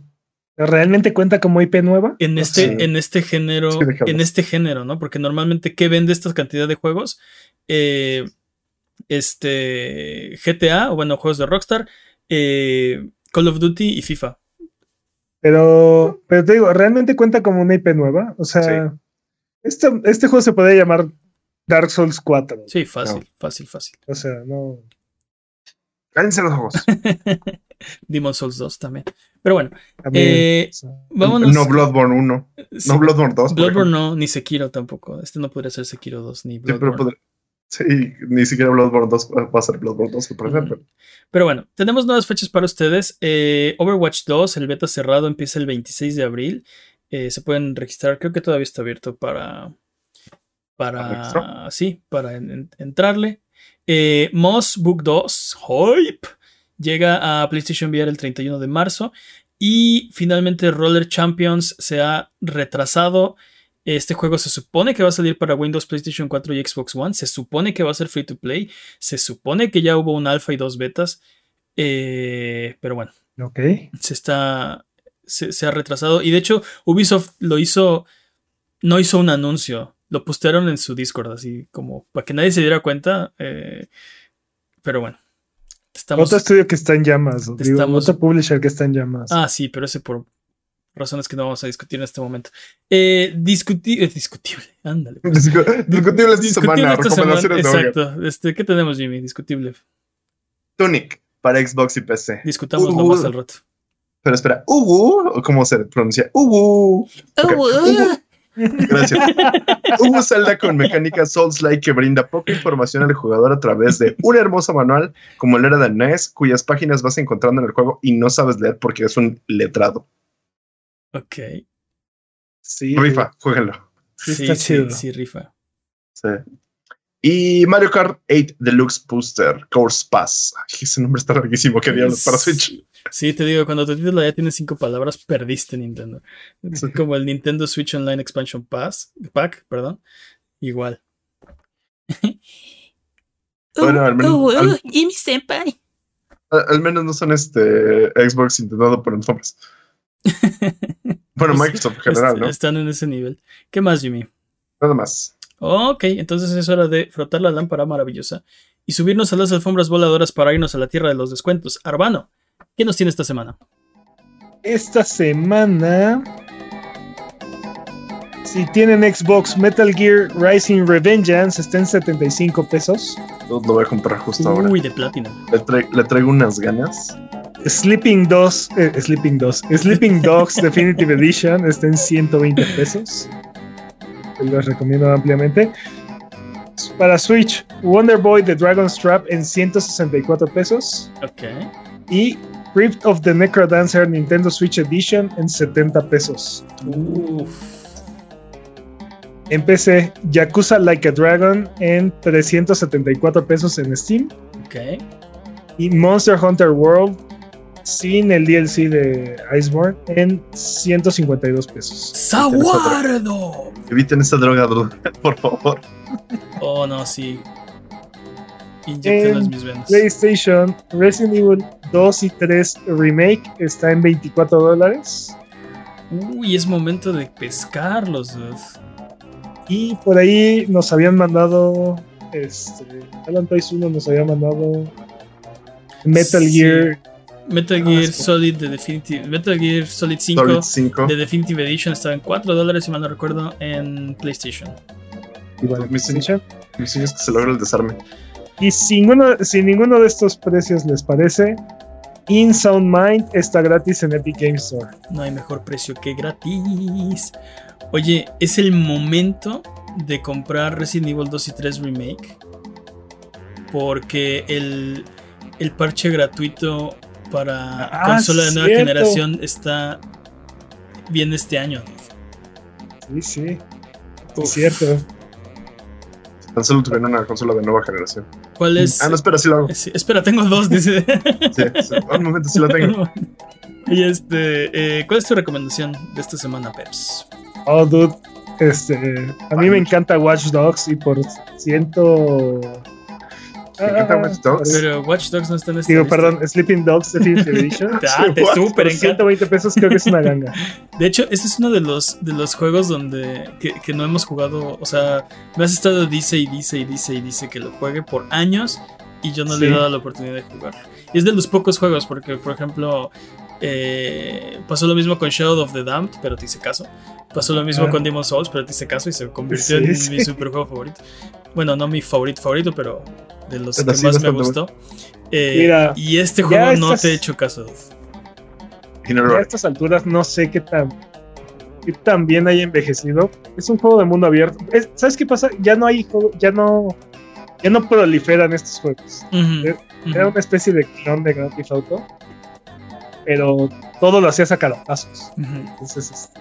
¿realmente cuenta como IP nueva? En O este, en este género. Sí, en este género, ¿no? Porque normalmente, ¿qué vende esta cantidad de juegos? Eh, este. GTA, o bueno, juegos de Rockstar. eh, Call of Duty y FIFA. Pero, pero te digo, ¿realmente cuenta como una IP nueva? O sea, este, este juego se podría llamar Dark Souls 4. Sí, fácil, fácil, fácil. O sea, no. Cállense los ojos. *laughs* Demon Souls 2 también. Pero bueno, también, eh, sea, vámonos. No Bloodborne 1. Sí, No Bloodborne 2. por Bloodborne no, ni Sekiro tampoco. Este no podría ser Sekiro 2 ni Sí, pero Bloodborne. podría- sí, ni siquiera Bloodborne 2 va a ser Bloodborne 2, por ejemplo. Pero bueno, tenemos nuevas fechas para ustedes. Eh, Overwatch 2, el beta cerrado, empieza el 26 de abril. Eh, se pueden registrar, creo que todavía está abierto para. ¿Para? Sí, para en- en- entrarle. Eh, Moss Book 2, Hype, llega a PlayStation VR el 31 de marzo. Y finalmente Roller Champions se ha retrasado. Este juego se supone que va a salir para Windows, PlayStation 4 y Xbox One. Se supone que va a ser free to play. Se supone que ya hubo un alfa y dos betas. Eh, pero bueno, ok. se está. Se, se ha retrasado. Y de hecho, Ubisoft lo hizo. No hizo un anuncio. Lo postearon en su Discord, así como para que nadie se diera cuenta. eh, pero bueno. Estamos, Otro estudio que está en llamas. Digo, Estamos- otro publisher que está en llamas. Ah, sí, pero ese por razones que no vamos a discutir en este momento. Eh, discuti- eh, discutible, ándale. pues. *laughs* Discu- Discutible esta Discutible semana. esta semana, recomendaciones de Oger. Exacto. Este, ¿Qué tenemos, Jimmy? Discutible. Tunic para Xbox y PC. Discutámoslo Uh, más al rato. Pero espera, Ubu, cómo se pronuncia, Ubu. Ubu. Gracias. Ubu Zelda con mecánica Souls-like que brinda poca información al jugador a través de un hermoso manual como el era de NES, cuyas páginas vas encontrando en el juego y no sabes leer porque es un letrado. Ok. sí. Rifa, jueguenlo. Sí, Sí, está sí, chido. sí, rifa. Sí. Y Mario Kart 8 Deluxe Booster Course Pass. Ay, ese nombre está larguísimo. ¿Qué diablos para Switch? Sí, te digo, cuando tu título ya tiene cinco palabras, perdiste Nintendo. Es Sí. como el Nintendo Switch Online Expansion Pass, Pack, perdón. Igual. *laughs* Bueno, al menos- al- y mi senpai. A- Al menos no son este Xbox intentando poner nombres. *laughs* Bueno, Microsoft en general, ¿no? Están en ese nivel. ¿Qué más, Jimmy? Nada más. Ok, entonces es hora de frotar la lámpara maravillosa y subirnos a las alfombras voladoras para irnos a la tierra de los descuentos. Arbano, ¿qué nos tiene esta semana? Esta semana. Si tienen Xbox, Metal Gear Rising Revengeance está en 75 pesos. Lo voy a comprar justo ahora. Uy, de Platinum. Le, tra- le traigo unas ganas. Sleeping Dogs, eh, Sleeping Dogs, Sleeping Dogs Definitive Edition está en 120 pesos. Los recomiendo ampliamente. Para Switch, Wonder Boy The Dragon's Trap en 164 pesos. Ok. Y Crypt of the Necrodancer Nintendo Switch Edition en 70 pesos. Uf. En PC, Yakuza Like a Dragon en 374 pesos en Steam. Ok. Y Monster Hunter World sin el DLC de Iceborne en 152 pesos. ¡Saguardo! Eviten esa droga, bro. *laughs* por favor. Oh, no, sí. Inyectenlas En mis venas. PlayStation, Resident Evil 2 y 3 Remake está en 24 dólares. Uy, es momento de pescarlos, dude. Y por ahí nos habían mandado. Este. Alan Toys 1 nos había mandado. Metal Sí. Gear. Metal Gear. Solid de Definitive. Metal Gear Solid 5 Solid 5. de Definitive Edition estaba en 4 dólares, si mal no recuerdo, en PlayStation. Igual en Mi sueño- PlayStation. Mi sueño es que se logre el desarme. Y si ninguno, si ninguno de estos precios les parece, In Sound Mind está gratis en Epic Games Store. No hay mejor precio que gratis. Oye, es el momento de comprar Resident Evil 2 y 3 Remake. Porque el, el parche gratuito para Ah, consola de nueva cierto. generación está bien este año. Sí, sí. Uf. Es cierto. Tan solo tuvieron una consola de nueva generación. ¿Cuál es? Ah, no, espera, sí lo hago. Sí, espera, tengo dos, dice. *laughs* Sí, sí. Un momento, sí lo tengo. *laughs* y este, eh, ¿cuál es tu recomendación de esta semana, Peps? Oh, dude. Este, a mí Ay, me mucho. encanta Watch Dogs y por ciento. Pero Watch Dogs no está en esta Digo, lista. perdón, Sleeping Dogs Definitive Edition. *laughs* Ah, te *laughs* súper encanta. 120 pesos creo que es una ganga. De hecho, este es uno de los, de los juegos donde que, que no hemos jugado. O sea, me has estado dice y dice y dice y dice que lo juegue por años y yo no le he dado la oportunidad de jugarlo. Y es de los pocos juegos, porque por ejemplo, eh, pasó lo mismo con Shadow of the Damned, pero te hice caso. Pasó lo mismo Ah. con Demon's Souls, pero te hice caso y se convirtió Sí, en sí. mi superjuego favorito. Bueno, no mi favorito favorito, pero de los Pero que sí, más me gustó. Eh, Mira, y este juego no te he hecho caso. A estas alturas no sé qué tan, qué tan bien haya envejecido. Es un juego de mundo abierto. Es- ¿Sabes qué pasa? Ya no hay juego, ya no, ya no proliferan estos juegos. Eh. Era una especie de clon de Grand Theft Auto, pero todo lo hacías a caratazos. Ujú. Entonces, este,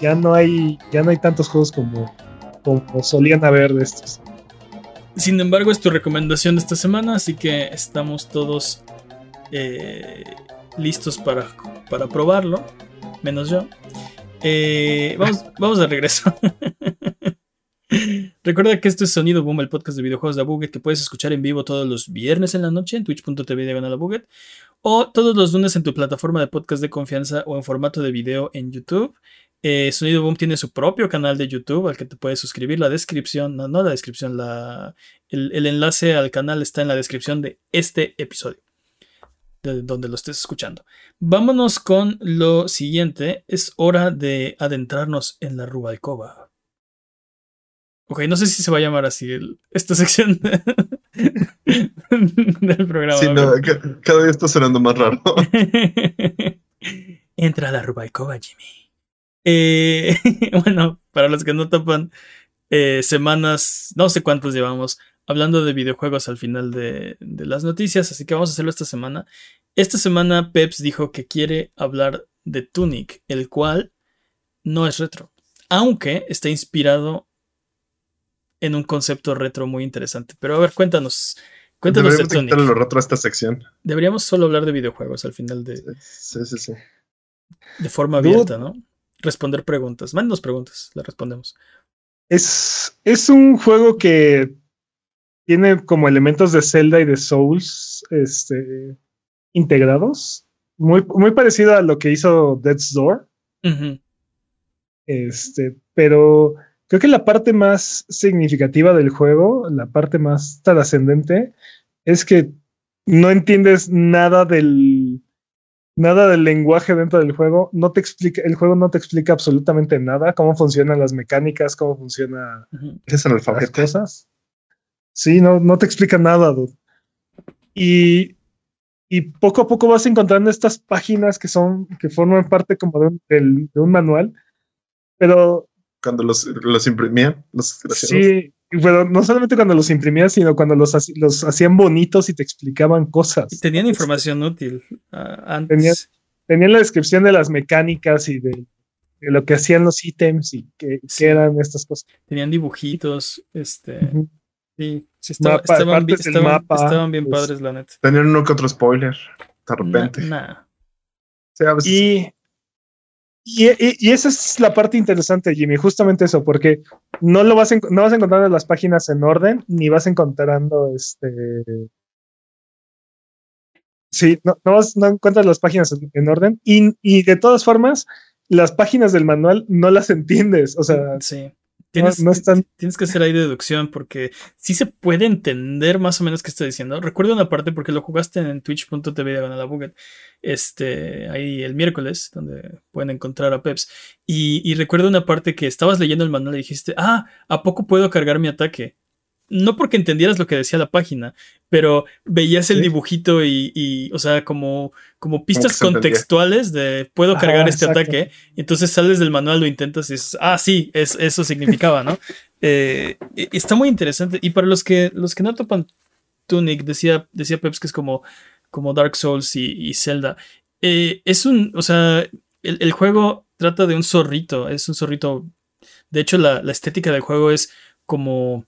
ya no hay, ya no hay tantos juegos como, como solían haber de estos. Sin embargo, es tu recomendación de esta semana, así que estamos todos eh, listos para, para probarlo, menos yo. Eh, vamos, *laughs* vamos de regreso. *laughs* Recuerda que esto es Sonido Boom, el podcast de videojuegos de Abuget que puedes escuchar en vivo todos los viernes en la noche en twitch.tv diagonal Abuget o todos los lunes en tu plataforma de podcast de confianza o en formato de video en YouTube. Eh, Sonido Boom tiene su propio canal de YouTube al que te puedes suscribir. La descripción, no, no la descripción, la, el, el enlace al canal está en la descripción de este episodio, de donde lo estés escuchando. Vámonos con lo siguiente. Es hora de adentrarnos en la Rubalcova. Ok, no sé si se va a llamar así el- esta *laughs* sección del programa. Sí, no, ca- cada día está sonando más raro. *laughs* Entra a la Rubalcova, Jimmy. Eh, *laughs* bueno, para los que no topan, eh, semanas, no sé cuántos llevamos, hablando de videojuegos al final de, de las noticias, así que vamos a hacerlo esta semana. Esta semana Peps dijo que quiere hablar de Tunic, el cual no es retro, aunque está inspirado en un concepto retro muy interesante. Pero a ver, cuéntanos, cuéntanos de Deberíamos de Tunic. quitarle lo retro a esta sección. Deberíamos solo hablar de videojuegos al final de, Sí, sí, sí. de forma abierta, ¿no? Responder preguntas. Mándanos preguntas, las respondemos. Es, es un juego que tiene como elementos de Zelda y de Souls este, integrados. Muy, muy parecido a lo que hizo Death's Door. Este, pero creo que la parte más significativa del juego, la parte más trascendente, es que no entiendes nada del nada del lenguaje dentro del juego. No te explica, el juego no te explica absolutamente nada, cómo funcionan las mecánicas, cómo funcionan ujú. Es las cosas. Sí, no, no te explica nada, dude. Y, y poco a poco vas encontrando estas páginas que son, que forman parte como de un, del- de un manual. Pero Cuando los, los imprimían, los sí, pero no solamente cuando los imprimías, sino cuando los, los hacían bonitos y te explicaban cosas. Y tenían información útil ah, antes. Tenían- Tenían la descripción de las mecánicas y de, de lo que hacían los ítems y qué Sí. eran estas cosas. Tenían dibujitos. Este. Ujú. Sí, sí estaba- Mapa- estaban, bi- partes del estaban- mapa, estaban bien pues. padres, la neta. Tenían uno que otro spoiler. De repente. nah. Veces- Y, y, esa es la parte interesante, Jimmy, justamente eso, porque no lo vas, enco- no vas encontrando las páginas en orden, ni vas encontrando este. Sí, no, no, vas- no encuentras las páginas en, en orden, y, y de todas formas, las páginas del manual no las *laughs* entiendes. O sea, Sí. Tienes, no están- tienes que hacer ahí deducción porque sí se puede entender más o menos qué está diciendo. Recuerdo una parte porque lo jugaste en twitch.tv diagonal a Buget, este, ahí el miércoles, donde pueden encontrar a Peps. Y, y recuerdo una parte que estabas leyendo el manual y dijiste, ah, ¿a poco puedo cargar mi ataque? No porque entendieras lo que decía la página, pero veías el Sí. dibujito y, y, o sea, como, como pistas contextuales de puedo cargar este exacto. ataque. Y entonces sales del manual, lo intentas y dices, ah, sí, es, eso significaba, ¿no? Eh, está muy interesante. Y para los que, los que no topan Tunic, decía, decía Peps que es como, como Dark Souls y, y Zelda. Eh, es un, o sea, el, el juego trata de un zorrito, es un zorrito. De hecho, la, la estética del juego es como,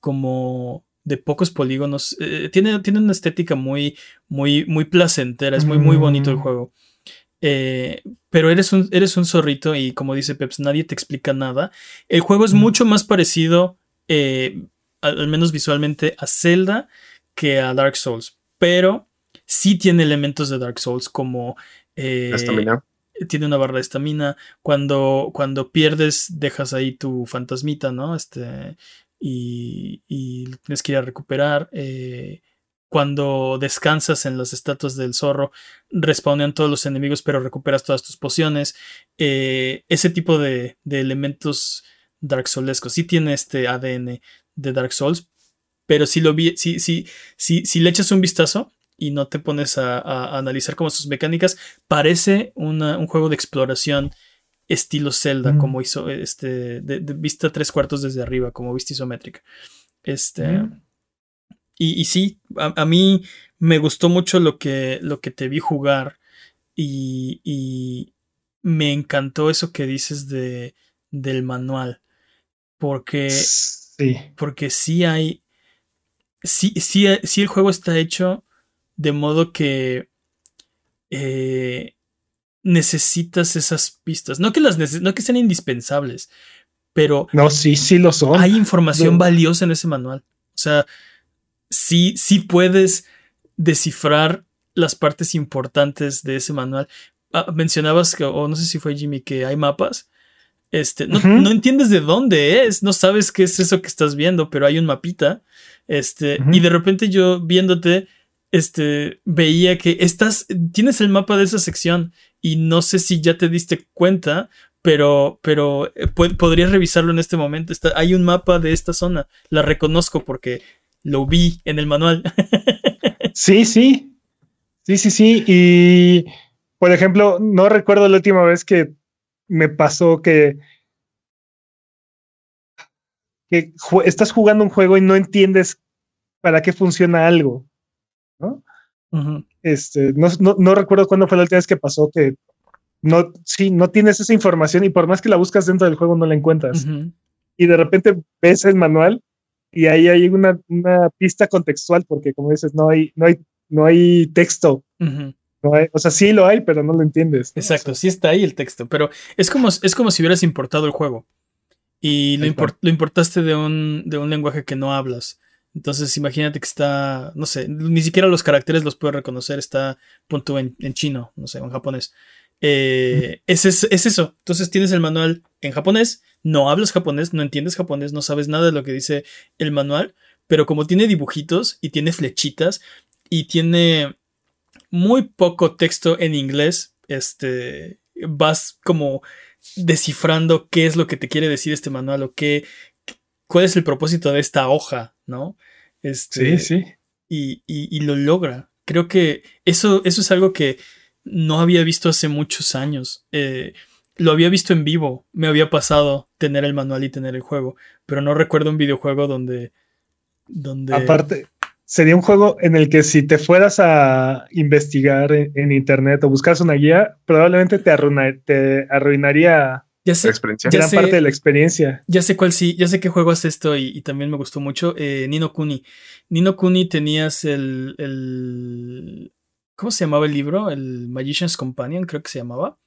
como de pocos polígonos. Eh, tiene, tiene una estética muy, muy, muy placentera, es muy, muy bonito el Mm. juego. Eh, pero eres un, eres un zorrito y como dice Peps, nadie te explica nada. El juego es Mm. mucho más parecido, eh, al, al menos visualmente, a Zelda que a Dark Souls. Pero sí tiene elementos de Dark Souls como... Estamina. tiene una barra de estamina. Cuando, cuando pierdes, dejas ahí tu fantasmita, ¿no? Este, y, y tienes que ir a recuperar. eh, cuando descansas en las estatuas del zorro, respawnean todos los enemigos, pero recuperas todas tus pociones. Eh, ese tipo de, elementos Dark Soulescos. Sí tiene este ADN de Dark Souls, pero si lo vi, si, si, si, si le echas un vistazo y no te pones a, analizar como sus mecánicas, parece un juego de exploración estilo Zelda, Mm. como hizo este, de, de vista tres cuartos desde arriba, como vista isométrica. Este, Mm. y, y sí, a, a mí me gustó mucho lo que, lo que te vi jugar y, y me encantó eso que dices de, del manual, porque sí. porque sí hay. Sí, sí, sí el juego está hecho de modo que eh, necesitas esas pistas. No que las no que sean indispensables, pero No, sí, sí lo son. hay información No. valiosa en ese manual. O sea, sí, sí puedes descifrar las partes importantes de ese manual. Ah, mencionabas que, o no sé si fue Jimmy, que hay mapas. Este, no, entiendes de dónde es, no sabes qué es eso que estás viendo, pero hay un mapita. Este, y de repente yo viéndote, este, veía que estás, tienes el mapa de esa sección y no sé si ya te diste cuenta, pero, pero eh, podrías revisarlo en este momento. Está, hay un mapa de esta zona, la reconozco porque lo vi en el manual. *laughs* sí, sí, sí, sí, sí. Y, por ejemplo, no recuerdo la última vez que me pasó que, que estás jugando un juego y no entiendes para qué funciona algo. ¿no? Este, no, no, recuerdo cuándo fue la última vez que pasó que no, sí, no tienes esa información y por más que la buscas dentro del juego no la encuentras. Y de repente ves el manual y ahí hay una, una, pista contextual porque como dices, no hay, no hay, no hay texto o sea, sí lo hay, pero no lo entiendes. Exacto, sí está ahí el texto, pero es como, es como si hubieras importado el juego y lo, importaste de un, de un lenguaje que no hablas. Entonces imagínate que está, no sé, ni siquiera los caracteres los puedes reconocer, está punto en, en chino, no sé, en japonés. Eh, es, es, eso. Entonces tienes el manual en japonés, no hablas japonés, no entiendes japonés, no sabes nada de lo que dice el manual, pero como tiene dibujitos y tiene flechitas y tiene muy poco texto en inglés, este, vas como descifrando qué es lo que te quiere decir este manual o qué, cuál es el propósito de esta hoja, ¿no? Este, sí, sí. Y, lo logra. Creo que eso, eso es algo que no había visto hace muchos años. Eh, lo había visto en vivo, me había pasado tener el manual y tener el juego, pero no recuerdo un videojuego donde... donde... Aparte, sería un juego en el que si te fueras a investigar en, internet o buscas una guía, probablemente te, te arruinaría ya sé, gran parte de la experiencia. Ya sé cuál sí, ya sé qué juego es esto y, también me gustó mucho. Eh, Nino Kuni. Nino Kuni tenías el, el, ¿Cómo se llamaba el libro? El Magician's Companion, creo que se llamaba.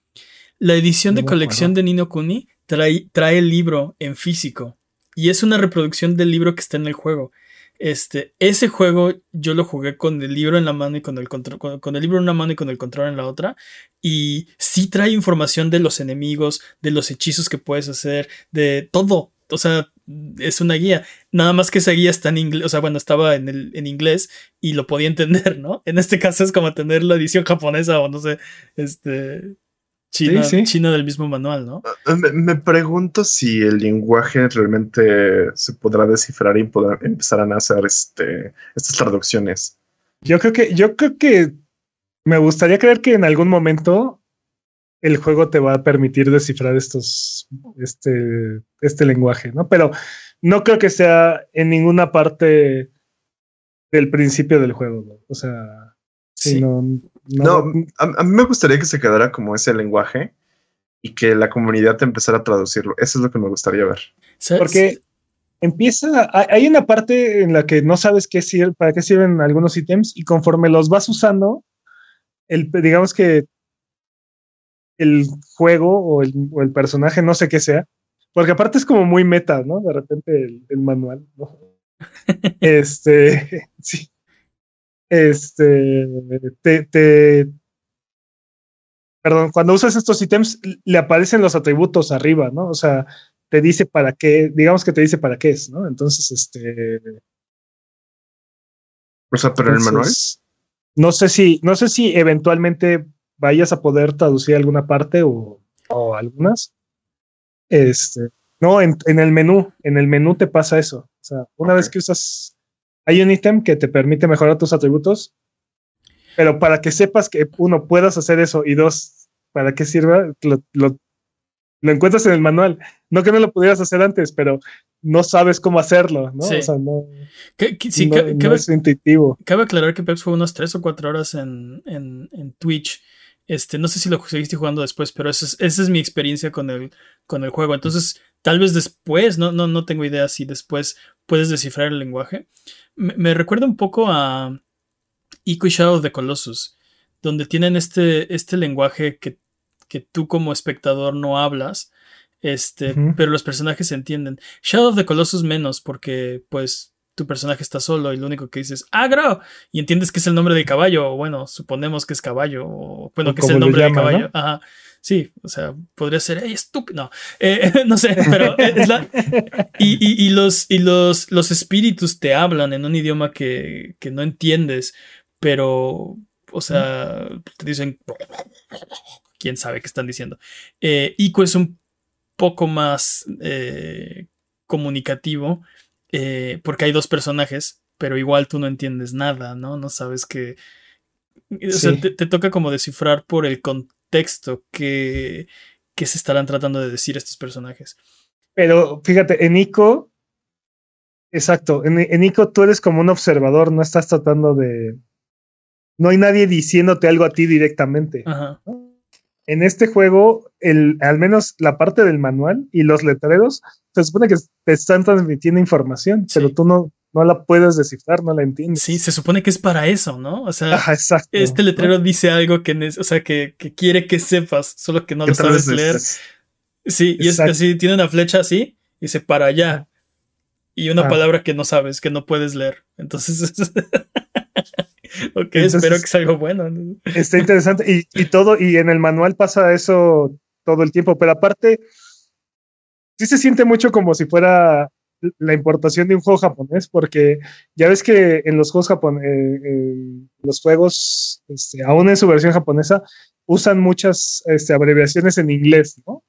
La edición de colección de Nino Kuni trae, trae el libro en físico. Y es una reproducción del libro que está en el juego. Este, ese juego yo lo jugué con el libro en la mano y con el control, con, el libro en una mano y con el control en la otra. Y sí trae información de los enemigos, de los hechizos que puedes hacer, de todo. O sea, es una guía. Nada más que esa guía está en inglés, o sea, bueno, estaba en, el, en inglés y lo podía *laughs* entender, ¿no? En este caso es como tener la edición japonesa o no sé, este, China, del mismo manual, ¿no? Ah, me, pregunto si el lenguaje realmente se podrá descifrar y podrá, empezarán a hacer este, estas traducciones. Yo creo que, yo creo que me gustaría creer que en algún momento el juego te va a permitir descifrar estos, este, este lenguaje, ¿no? Pero no creo que sea en ninguna parte del principio del juego, O sea, sí. No, no, a, mí me gustaría que se quedara como ese lenguaje y que la comunidad empezara a traducirlo. Eso es lo que me gustaría ver. Porque empieza, hay una parte en la que no sabes qué sirve, para qué sirven algunos ítems y conforme los vas usando, el, digamos que el juego o el, o el personaje, no sé qué sea, porque aparte es como muy meta, ¿no? De repente el, manual, ¿no? *laughs* este, *laughs* sí este, te, perdón, cuando usas estos ítems le aparecen los atributos arriba, ¿no? O sea, te dice para qué, digamos que te dice para qué es, ¿no? Entonces, este... O sea, pero en el manual. No sé si, no sé si eventualmente vayas a poder traducir alguna parte o, algunas. Este, no, en, el menú, en el menú te pasa eso. O sea, una vez que usas hay un ítem que te permite mejorar tus atributos, pero para que sepas que uno puedas hacer eso y dos, para qué sirva, lo, lo, encuentras en el manual. No que no lo pudieras hacer antes, pero no sabes cómo hacerlo, ¿no? O sea, no, es intuitivo. Cabe aclarar que Peps fue unas tres o cuatro horas en, en, Twitch. Este, no sé si lo seguiste jugando después, pero esa es, esa es mi experiencia con el, con el juego. Entonces, tal vez después, no, no, no tengo idea si después puedes descifrar el lenguaje. Me, recuerda un poco a Ico y Shadow of the Colossus, donde tienen este, este lenguaje que, que tú como espectador no hablas, este, pero los personajes se entienden. Shadow of the Colossus menos, porque pues tu personaje está solo y lo único que dices es agro y entiendes que es el nombre del caballo, o bueno, suponemos que es caballo, o bueno, que es el nombre del caballo. Ajá. Sí, o sea, podría ser, ¡ay, estúpido! No, eh, *laughs* no sé, pero es la... y, y, los, y los, los espíritus te hablan en un idioma que, que no entiendes, pero, o sea, te dicen, quién sabe qué están diciendo. Eh, Ico es un poco más eh, comunicativo, eh, porque hay dos personajes, pero igual tú no entiendes nada, ¿no? No sabes que... O sea, te, te, toca como descifrar por el contexto que, que se estarán tratando de decir estos personajes. Pero fíjate, en Ico, exacto, en, en Ico tú eres como un observador, no estás tratando de... No hay nadie diciéndote algo a ti directamente. Ajá. En este juego, el, al menos la parte del manual y los letreros, se supone que te están transmitiendo información, Sí. pero tú no, no la puedes descifrar, no la entiendes. Sí, se supone que es para eso, ¿no? O sea, Ajá, este letrero dice algo que, o sea, que, que quiere que sepas, solo que no ¿Qué lo sabes es- leer. es- Sí, y es Exacto. así, tiene una flecha así, y dice para allá. Y una Ah. palabra que no sabes, que no puedes leer. Entonces, *laughs* ok, Entonces- espero que sea algo bueno. ¿no? Está interesante. Y, y todo, y en el manual pasa eso todo el tiempo, pero aparte, sí se siente mucho como si fuera la importación de un juego japonés, porque ya ves que en los juegos japoneses, los juegos, este, aún en su versión japonesa, usan muchas este, abreviaciones en inglés, ¿no?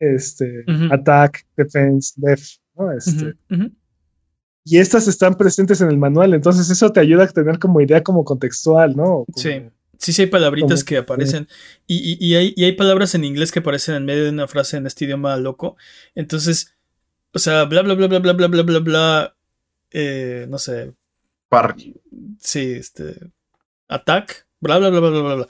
Este. Attack, Defense, Def, ¿no? Este. Y estas están presentes en el manual, entonces eso te ayuda a tener como idea como contextual, ¿no? Como- Sí. Sí, sí hay palabritas Como- que aparecen. Y, y- y hay, y hay palabras en inglés que aparecen en medio de una frase en este idioma loco. Entonces, o sea, bla, bla, bla, bla, bla, bla, bla, bla, bla. eh, no sé, Par- sí, este. Attack, bla, bla, bla, bla, bla, bla, bla.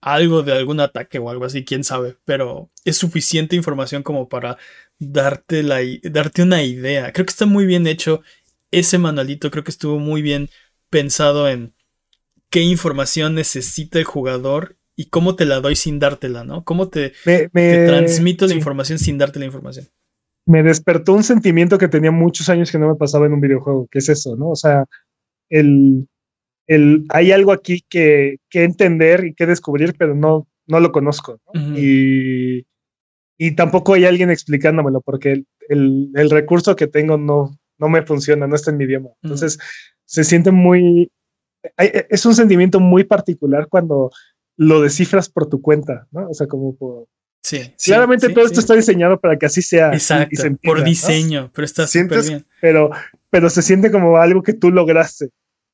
Algo de algún ataque o algo así, quién sabe. Pero es suficiente información como para darte, la, darte una idea. Creo que está muy bien hecho ese manualito. Creo que estuvo muy bien pensado en qué información necesita el jugador y cómo te la doy sin dártela, ¿no? Cómo te, Me, me- te transmito la información sin darte la información. Me despertó un sentimiento que tenía muchos años que no me pasaba en un videojuego, que es eso, ¿no? O sea, el, el hay algo aquí que, que entender y que descubrir, pero no, no lo conozco, ¿no? Y, y tampoco hay alguien explicándomelo, porque el, el, el recurso que tengo no, no me funciona, no está en mi idioma. Entonces, se siente muy... hay- es un sentimiento muy particular cuando lo descifras por tu cuenta, ¿no? O sea, como por... Sí. Claramente sí, todo sí. esto está diseñado para que así sea. y- y Exacto, se entienda, por ¿no? diseño, pero está súper ¿Sientes- bien. Pero, pero se siente como algo que tú lograste.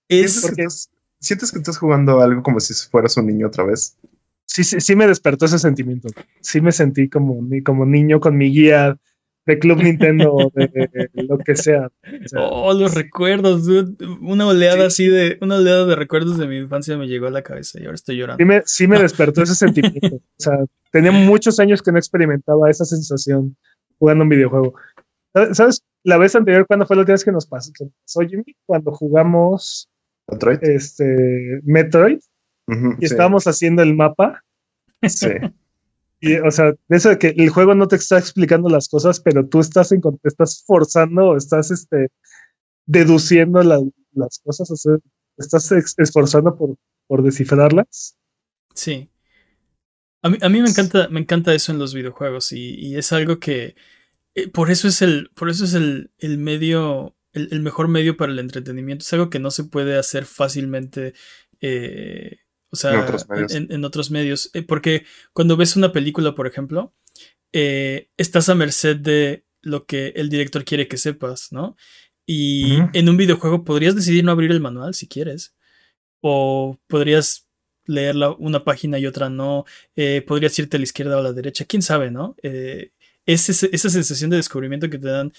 Es, ¿Sientes que, estás, sientes que estás jugando algo como si fueras un niño otra vez? Sí, sí, sí me despertó ese sentimiento. Sí me sentí como, como niño con mi guía de Club Nintendo o de, de lo que sea. O sea, Oh, los recuerdos, dude. Una oleada así de. Una oleada de recuerdos de mi infancia me llegó a la cabeza y ahora estoy llorando. sí me, sí me despertó ese sentimiento. O sea, tenía muchos años que no experimentaba esa sensación jugando un videojuego. ¿Sabes-. La vez anterior, ¿cuándo fue la última vez que nos pasó, que nos pasó, Jimmy? Cuando jugamos Detroit. este, Metroid y sí, estábamos haciendo el mapa. sí. Y, o sea, de eso de que el juego no te está explicando las cosas, pero tú estás, en, estás forzando estás este, deduciendo la- las cosas, o sea, estás ex- esforzando por, por descifrarlas. Sí. A mí, a mí me encanta, me encanta eso en los videojuegos y, y es algo que. eh, por eso es el. Por eso es el, el medio. El, el mejor medio para el entretenimiento. Es algo que no se puede hacer fácilmente. eh, o sea, En otros medios. en- en otros medios. Eh, porque cuando ves una película, por ejemplo, eh, estás a merced de lo que el director quiere que sepas, ¿no? Y en un videojuego podrías decidir no abrir el manual si quieres. O podrías leer la- una página y otra no. eh, podrías irte a la izquierda o a la derecha. Quién sabe, ¿no? Eh, ese- esa sensación de descubrimiento que te dan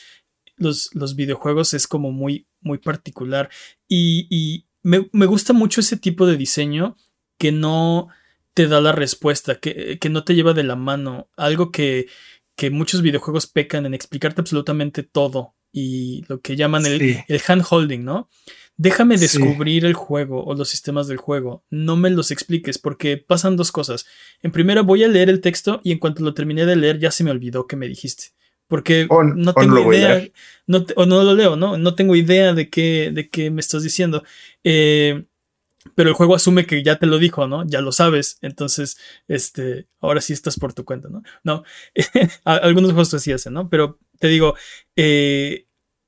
los, los videojuegos es como muy, muy particular. Y, y me, me gusta mucho ese tipo de diseño que no te da la respuesta, que, que no te lleva de la mano. Algo que, que muchos videojuegos pecan en explicarte absolutamente todo. Y lo que llaman el, Sí. el ¿no? Déjame Sí. descubrir el juego o los sistemas del juego. No me los expliques porque pasan dos cosas. En primera voy a leer el texto y en cuanto lo terminé de leer ya se me olvidó que me dijiste. Porque no tengo idea. leer. No te- o no lo leo, ¿no? No tengo idea de qué, de qué me estás diciendo. Eh, pero el juego asume que ya te lo dijo, ¿no? Ya lo sabes, entonces, este, ahora sí estás por tu cuenta, ¿no? No, *laughs* algunos juegos así hacen, ¿no? Pero te digo, eh,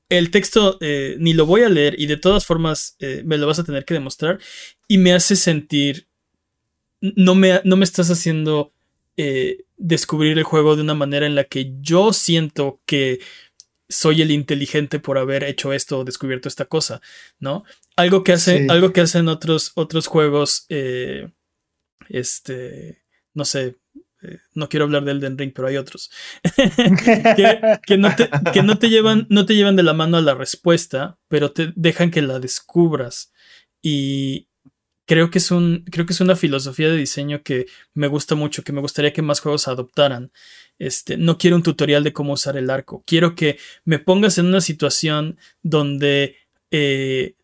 el texto eh, ni lo voy a leer y de todas formas eh, me lo vas a tener que demostrar y me hace sentir, no me, no me estás haciendo descubrir el juego de una manera en la que yo siento que soy el inteligente por haber hecho esto o descubierto esta cosa, ¿no? Algo que, hace, algo que hacen otros, otros juegos, eh, este, no sé, eh, no quiero hablar del Elden Ring, pero hay otros, *laughs* que, no te, que, no te, llevan, no te llevan de la mano a la respuesta, pero te dejan que la descubras. Y, creo que es un creo que es una filosofía de diseño que me gusta mucho que me gustaría que más juegos adoptaran este, no quiero un tutorial de cómo usar el arco. Quiero que me pongas en una situación donde eh,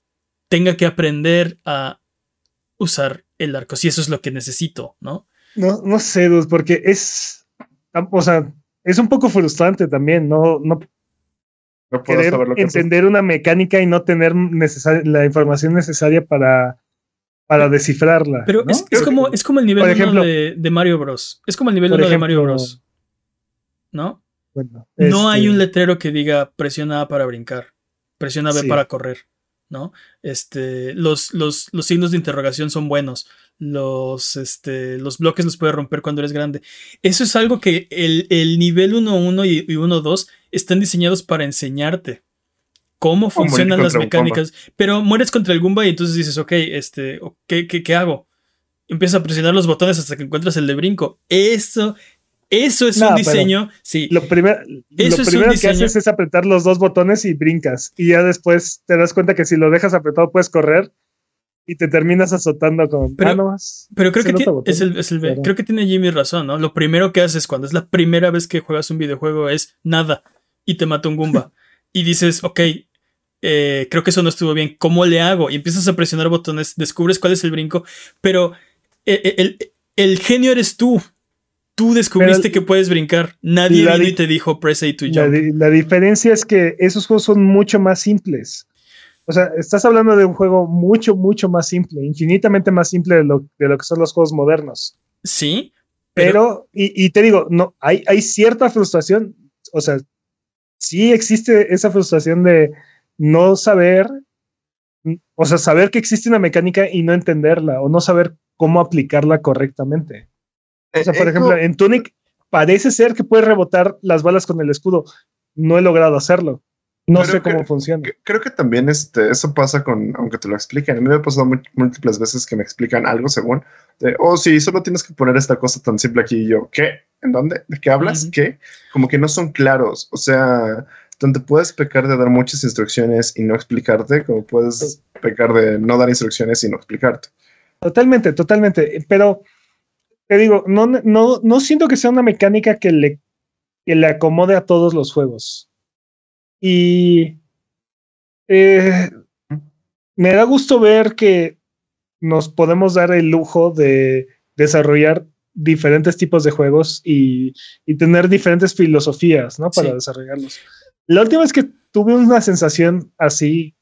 tenga que aprender a usar el arco, si eso es lo que necesito, ¿no? No, no sé, porque es, o sea, es un poco frustrante también, no, no, querer entender una mecánica y no tener la información necesaria para, para descifrarla. Pero es, como, es como el nivel 1 de, Mario Bros. Es como el nivel 1 de Mario Bros. ¿No? no hay un este letrero que diga presiona A para brincar, presiona B para correr, ¿no? Este, los, los, los, signos de interrogación son buenos, los, este, los bloques los puedes romper cuando eres grande. Eso es algo que el, nivel 1.1 y, y 1.2 están diseñados para enseñarte cómo funcionan las mecánicas, pero mueres contra el Goomba y entonces dices, ok, este, ¿qué, qué, qué hago? Empiezas a presionar los botones hasta que encuentras el de brinco. Eso eso es un diseño, sí. Lo, primero que haces es apretar los dos botones y brincas. Y ya después te das cuenta que si lo dejas apretado puedes correr y te terminas azotando con pero, pero creo que tiene, es el, creo que tiene Jimmy razón, ¿no? Lo primero que haces cuando es la primera vez que juegas un videojuego es nada y te mata un Goomba. *laughs* y dices, ok, eh, creo que eso no estuvo bien. ¿Cómo le hago? Y empiezas a presionar botones, descubres cuál es el brinco, pero eh, eh, el, el genio eres tú. Tú descubriste que puedes brincar. Nadie vino y te dijo press A to jump. La, diferencia es que esos juegos son mucho más simples. O sea, estás hablando de un juego mucho, mucho más simple, infinitamente más simple de lo, de lo que son los juegos modernos. Sí. Pero, y, te digo, no, hay, hay cierta frustración. O sea, sí existe esa frustración de no saber, o sea, saber que existe una mecánica y no entenderla, o no saber cómo aplicarla correctamente. O sea, por eh, ejemplo, en Tunic parece ser que puedes rebotar las balas con el escudo. No he logrado hacerlo. No sé cómo funciona. Creo que también este, eso pasa con, aunque te lo expliquen, a mí me ha pasado múltiples veces que me explican algo según, de, oh, sí, solo tienes que poner esta cosa tan simple aquí y yo, ¿qué? ¿En dónde? ¿De qué hablas? ¿Qué? Como que no son claros. O sea, donde puedes pecar de dar muchas instrucciones y no explicarte, como puedes pecar de no dar instrucciones y no explicarte. Totalmente, totalmente. Pero te digo, no, no, no siento que sea una mecánica que le, que le acomode a todos los juegos. Y eh, me da gusto ver que nos podemos dar el lujo de desarrollar diferentes tipos de juegos y, y tener diferentes filosofías, ¿no? Para desarrollarlos. La última vez que tuve una sensación así,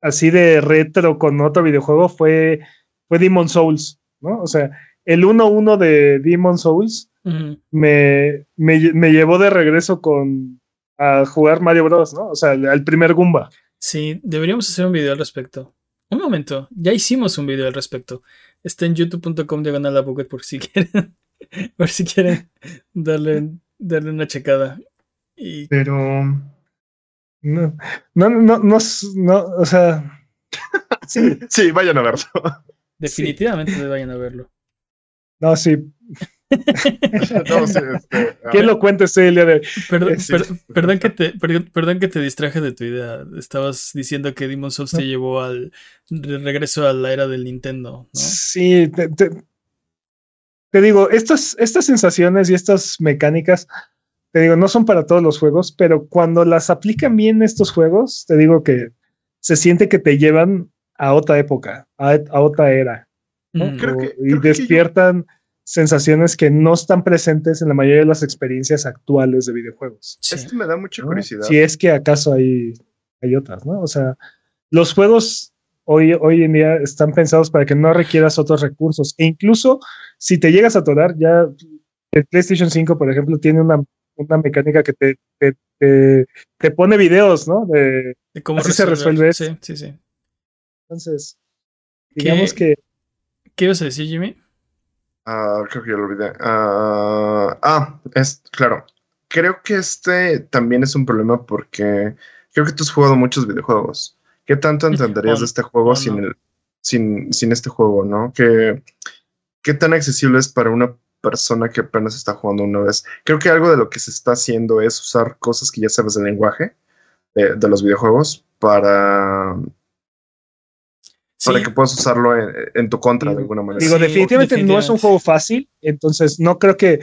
así de retro con otro videojuego fue, fue Demon Souls, ¿no? O sea, el 1-1 de Demon Souls me, me, llevó de regreso con a jugar Mario Bros, ¿no? O sea, al primer Goomba. Sí, deberíamos hacer un video al respecto. Un momento, ya hicimos un video al respecto. Está en youtube.com diagonal a por si *laughs* quieren, por si quieren darle, darle una checada. Y... Pero no, no, no, no, no, o sea. sí, sí, vayan a verlo. Definitivamente vayan a verlo. No, sí. *laughs* no, sí este, ¿Quién lo cuenta este día de perdón, perdón, que te, perdón, que te distraje de tu idea. Estabas diciendo que Demon Souls te llevó al regreso a la era del Nintendo. ¿no? Sí, te, digo, estas, estas sensaciones y estas mecánicas, te digo, no son para todos los juegos, pero cuando las aplican bien estos juegos, te digo que se siente que te llevan a otra época, a otra era. Mm. y despiertan sensaciones que no están presentes en la mayoría de las experiencias actuales de videojuegos. Esto me da mucha curiosidad. Si es que acaso hay, hay otras, ¿no? O sea, los juegos hoy, hoy en día están pensados para que no requieras otros recursos. E incluso si te llegas a atorar, ya el PlayStation 5, por ejemplo, tiene una, una mecánica que te, te, te, pone videos, ¿no? De, cómo así se resuelve eso. Sí, sí, sí. Entonces, digamos que... ¿Qué ibas a decir, Jimmy? Ah, creo que ya lo olvidé. ah, ah es claro. Creo que este también es un problema porque creo que tú has jugado muchos videojuegos. ¿Qué tanto entenderías de este juego sin, el, sin, sin este juego, no? ¿Qué, ¿Qué tan accesible es para una persona que apenas está jugando una vez? Creo que algo de lo que se está haciendo es usar cosas que ya sabes del lenguaje de, de los videojuegos para, para que puedas usarlo en, tu contra de alguna manera. Digo, definitivamente, no es un juego fácil, entonces no creo que,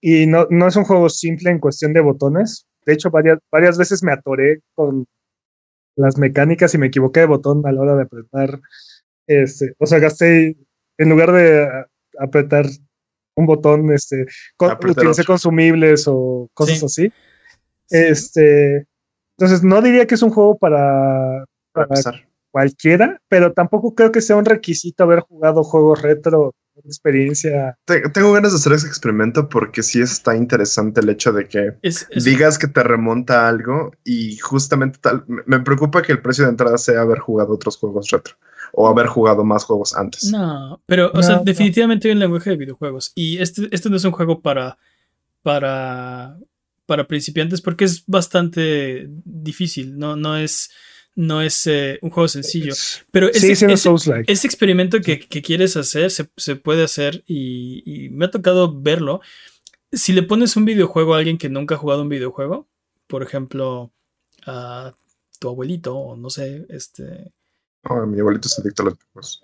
y no, no es un juego simple en cuestión de botones. De hecho, varias, varias veces me atoré con las mecánicas y me equivoqué de botón a la hora de apretar. Este, o sea, gasté, en lugar de apretar un botón, este, utilicé consumibles o cosas así. Este, entonces, no diría que es un juego para, para, cualquiera, pero tampoco creo que sea un requisito haber jugado juegos retro, experiencia. Tengo ganas de hacer ese experimento porque sí está interesante el hecho de que digas que te remonta a algo y justamente tal, me preocupa que el precio de entrada sea haber jugado otros juegos retro o haber jugado más juegos antes. No, pero, o sea, definitivamente hay un lenguaje de videojuegos y este, este no es un juego para, para, para principiantes porque es bastante difícil, no, no es no es eh, un juego sencillo. Pero ese, ese, experimento que, quieres hacer se, puede hacer y, me ha tocado verlo. Si le pones un videojuego a alguien que nunca ha jugado un videojuego, por ejemplo, a tu abuelito o no sé, este... mi abuelito es adicto a los videojuegos.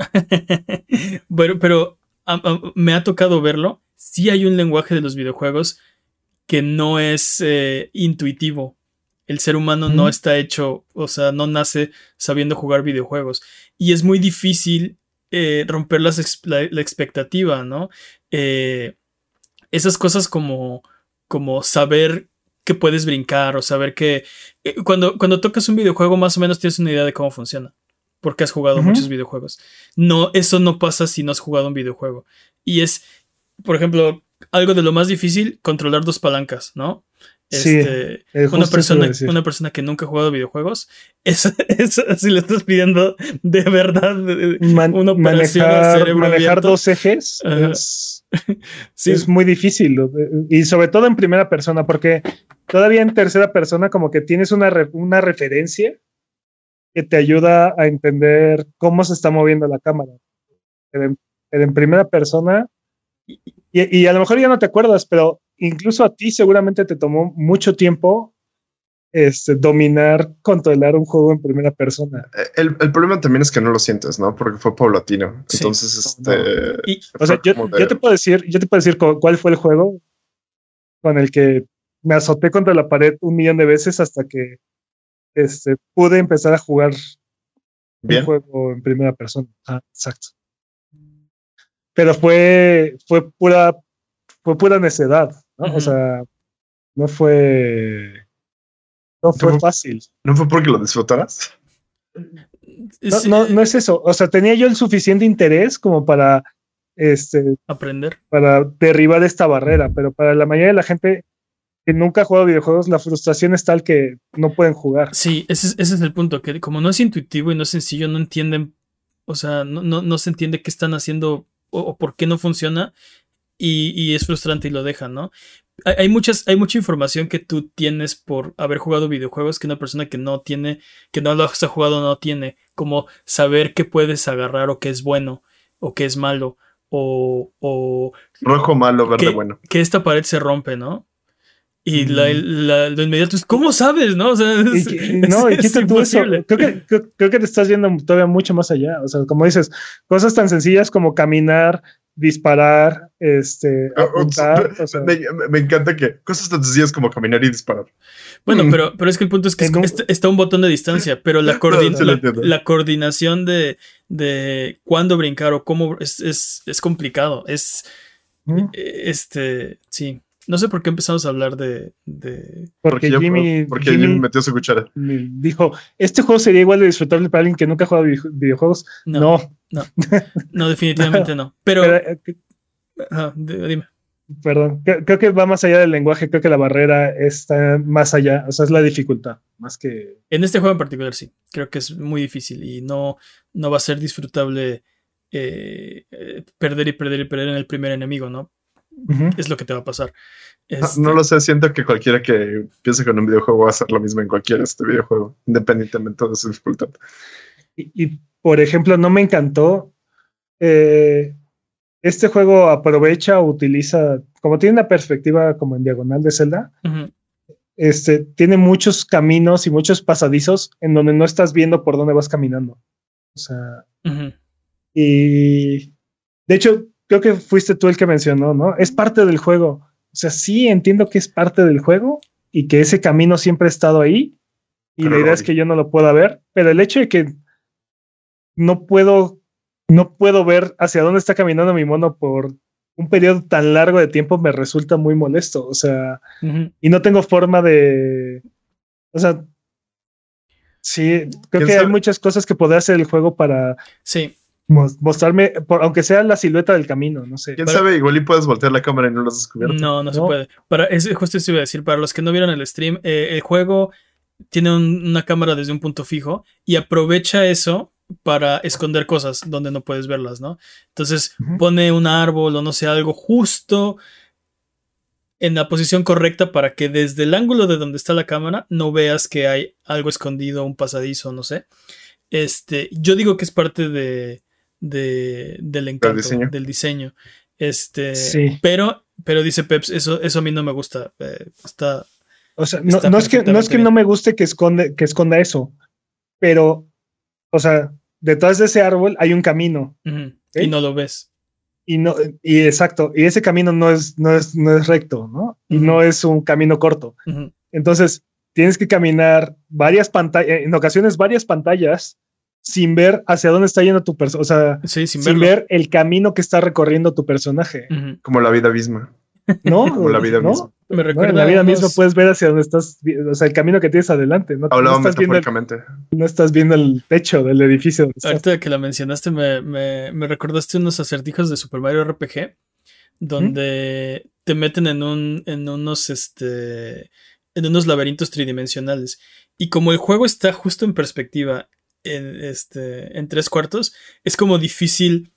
*laughs* bueno, pero me ha tocado verlo. Sí hay un lenguaje de los videojuegos que no es eh, intuitivo el ser humano no está hecho, o sea, no nace sabiendo jugar videojuegos. Y es muy difícil eh, romper la, expectativa, ¿no? Eh, esas cosas como, como saber que puedes brincar o saber que eh, cuando, cuando tocas un videojuego más o menos tienes una idea de cómo funciona. Porque has jugado muchos videojuegos. No, eso no pasa si no has jugado un videojuego. Y es, por ejemplo, algo de lo más difícil, controlar dos palancas, ¿no? Este, una, persona, una persona que nunca ha jugado videojuegos, *laughs* es, si le estás pidiendo de verdad una operación manejar, manejar dos ejes es, *laughs* es, muy difícil y sobre todo en primera persona porque todavía en tercera persona como que tienes una, una referencia que te ayuda a entender cómo se está moviendo la cámara. Pero en, primera persona y, y, a lo mejor ya no te acuerdas, pero incluso a ti seguramente te tomó mucho tiempo este, dominar, controlar un juego en primera persona. Eh, el, problema también es que no lo sientes, ¿no? Porque fue paulatino. Entonces, este. o sea, yo, te puedo decir, yo te puedo decir cuál fue el juego con el que me azoté contra la pared un millón de veces hasta que este, pude empezar a jugar un juego en primera persona. Ah, exacto. Pero fue, fue pura, fue pura necedad. ¿No? O sea, no fue. No fue fácil. ¿No fue porque lo disfrutaras? No, no, es eso. O sea, tenía yo el suficiente interés como para este aprender. Para derribar esta barrera. Pero para la mayoría de la gente que nunca ha jugado videojuegos, la frustración es tal que no pueden jugar. Sí, ese es, ese es el punto. Que como no es intuitivo y no es sencillo, no entienden. O sea, no, no, no se entiende qué están haciendo o, o por qué no funciona y, es frustrante y lo dejan, ¿no? Hay, muchas, hay mucha información que tú tienes por haber jugado videojuegos que una persona que no tiene, que no los ha jugado no tiene, como saber qué puedes agarrar o qué es bueno o qué es malo o... o Rojo malo, verde que, bueno. Que esta pared se rompe, ¿no? Y la, la, lo inmediato es, ¿cómo sabes? ¿No? O sea, es, *laughs* no, y tú eso. Creo que, creo, que te estás yendo todavía mucho más allá. O sea, como dices, cosas tan sencillas como caminar, disparar, este, ah, *laughs* me, encanta que cosas tan sencillas como caminar y disparar. Bueno, mm. pero, pero es que el punto es que está, un botón de distancia, pero la, *laughs* la, coordinación de, de cuándo brincar o cómo es, es, complicado. Es mm. este, sí. No sé por qué empezamos a hablar de. de... Porque, yo- Jimmy, porque Jimmy Jimmy metió su cuchara. dijo, este juego sería igual de disfrutable para alguien que nunca ha jugado video- videojuegos. No, No, *laughs* no, definitivamente no. Pero. pero, eh, ajá, dime. perdón, creo, creo que va más allá del lenguaje, creo que la barrera está más allá, o sea, es la dificultad, más que... En este juego en particular, sí. Creo que es muy difícil y no, no va a ser disfrutable eh, eh, perder y perder y perder en el primer enemigo, ¿no? Es lo que te va a pasar. Ah, Este, No lo sé, siento que cualquiera que piense con un videojuego va a hacer lo mismo en cualquier este videojuego, independientemente de su dificultad. Y, y, por ejemplo, no me encantó. eh, este juego aprovecha o utiliza, como tiene una perspectiva como en diagonal de Zelda, este, tiene muchos caminos y muchos pasadizos en donde no estás viendo por dónde vas caminando. O sea, y de hecho, creo que fuiste tú el que mencionó, ¿no? Es parte del juego. O sea, sí entiendo que es parte del juego y que ese camino siempre ha estado ahí. Y Pero la idea es que yo no lo pueda ver, pero el hecho de que no puedo, no puedo ver hacia dónde está caminando mi mono por un periodo tan largo de tiempo me resulta muy molesto. O sea, y no tengo forma de. O sea, sí, creo ¿Quién que hay muchas cosas que podría hacer el juego para Sí, mostrarme, por- aunque sea la silueta del camino, no sé. ¿Quién Para- sabe? Igual y puedes voltear la cámara y no lo has descubierto. no, no, se puede. Para, es, justo eso iba a decir, para los que no vieron el stream, eh, el juego tiene un- una cámara desde un punto fijo y aprovecha eso para esconder cosas donde no puedes verlas, ¿no? Entonces pone un árbol o no sé, algo justo en la posición correcta para que desde el ángulo de donde está la cámara no veas que hay algo escondido, un pasadizo, no sé. Este, yo digo que es parte de, de- del encanto, diseño. del diseño. Este, Sí. pero, pero dice Peps, eso, eso a mí no me gusta. eh, está, O sea, no, Está no es que, no es que no me guste que, esconde, que esconda eso, pero, o sea, detrás de ese árbol hay un camino. y no lo ves. Y no, y exacto, y ese camino no es, no es, no es recto, ¿no? Y no es un camino corto. Entonces, tienes que caminar varias pantallas, en ocasiones varias pantallas, sin ver hacia dónde está yendo tu persona, o sea, Sí, sin, sin, ver el camino que está recorriendo tu personaje. Como la vida misma. ¿no? *laughs* Como la vida ¿No? misma. Me recuerda en la vida misma puedes ver hacia dónde estás, o sea, el camino que tienes adelante, no, no estás, viendo el, metafóricamente. no estás viendo el techo del edificio. Ahorita que la mencionaste, me, me- me recordaste unos acertijos de Super Mario RPG, donde te meten en un, en unos, este, en unos laberintos tridimensionales. Y como el juego está justo en perspectiva, en, este, en tres cuartos, es como difícil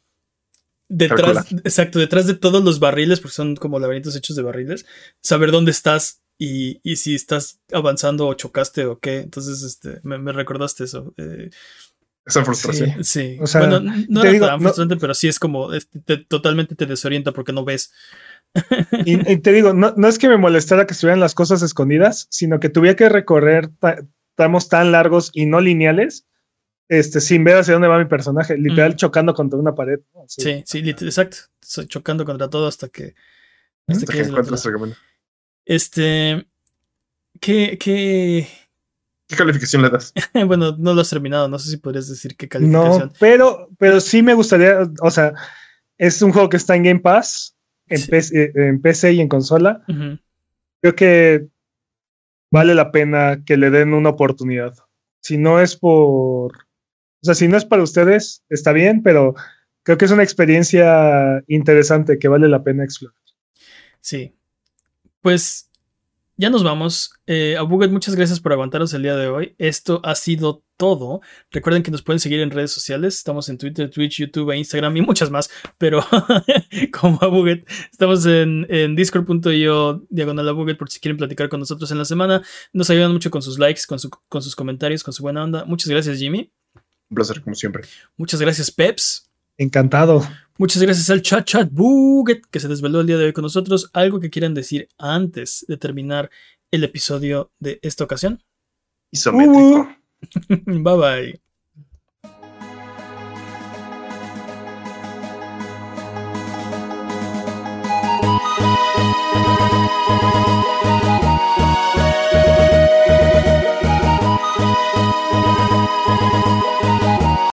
detrás, Calcular. exacto, detrás de todos los barriles, porque son como laberintos hechos de barriles, saber dónde estás y, y si estás avanzando o chocaste o qué. Entonces, este, me, me recordaste eso. eh, Esa frustración. Sí. Sí, O sea, bueno, no era digo, tan no- frustrante, pero sí es como te- totalmente te desorienta porque no ves. Y, y te digo, no, no es que me molestara que estuvieran las cosas escondidas, sino que tuviera que recorrer ta- tramos tan largos y no lineales, este, sin ver hacia dónde va mi personaje, literal chocando contra una pared. ¿no? Así. Sí, sí, lit- exacto. Estoy chocando contra todo hasta que. Hasta Hasta que que el camino. Este. ¿Qué, qué. ¿Qué calificación le das? *laughs* Bueno, no lo has terminado. No sé si podrías decir qué No, calificación. pero, pero sí me gustaría, o sea, es un juego que está en Game Pass, en, Sí. PC, eh, en PC y en consola. Creo que vale la pena que le den una oportunidad. Si no es por, o sea, si no es para ustedes, está bien, pero creo que es una experiencia interesante que vale la pena explorar. Sí. Pues ya nos vamos. Eh, a Buget, muchas gracias por aguantarnos el día de hoy. Esto ha sido todo. Recuerden que nos pueden seguir en redes sociales. Estamos en Twitter, Twitch, YouTube e Instagram y muchas más. Pero *laughs* como a Buget, estamos en, en discord.io diagonal a por si quieren platicar con nosotros en la semana. Nos ayudan mucho con sus likes, con, su- con sus comentarios, con su buena onda. Muchas gracias, Jimmy. Un placer, como siempre. Muchas gracias, Peps. Encantado. Muchas gracias al chat chat Buget que se desveló el día de hoy con nosotros. ¿Algo que quieran decir antes de terminar el episodio de esta ocasión? Isométrico. Uh. *laughs* bye bye.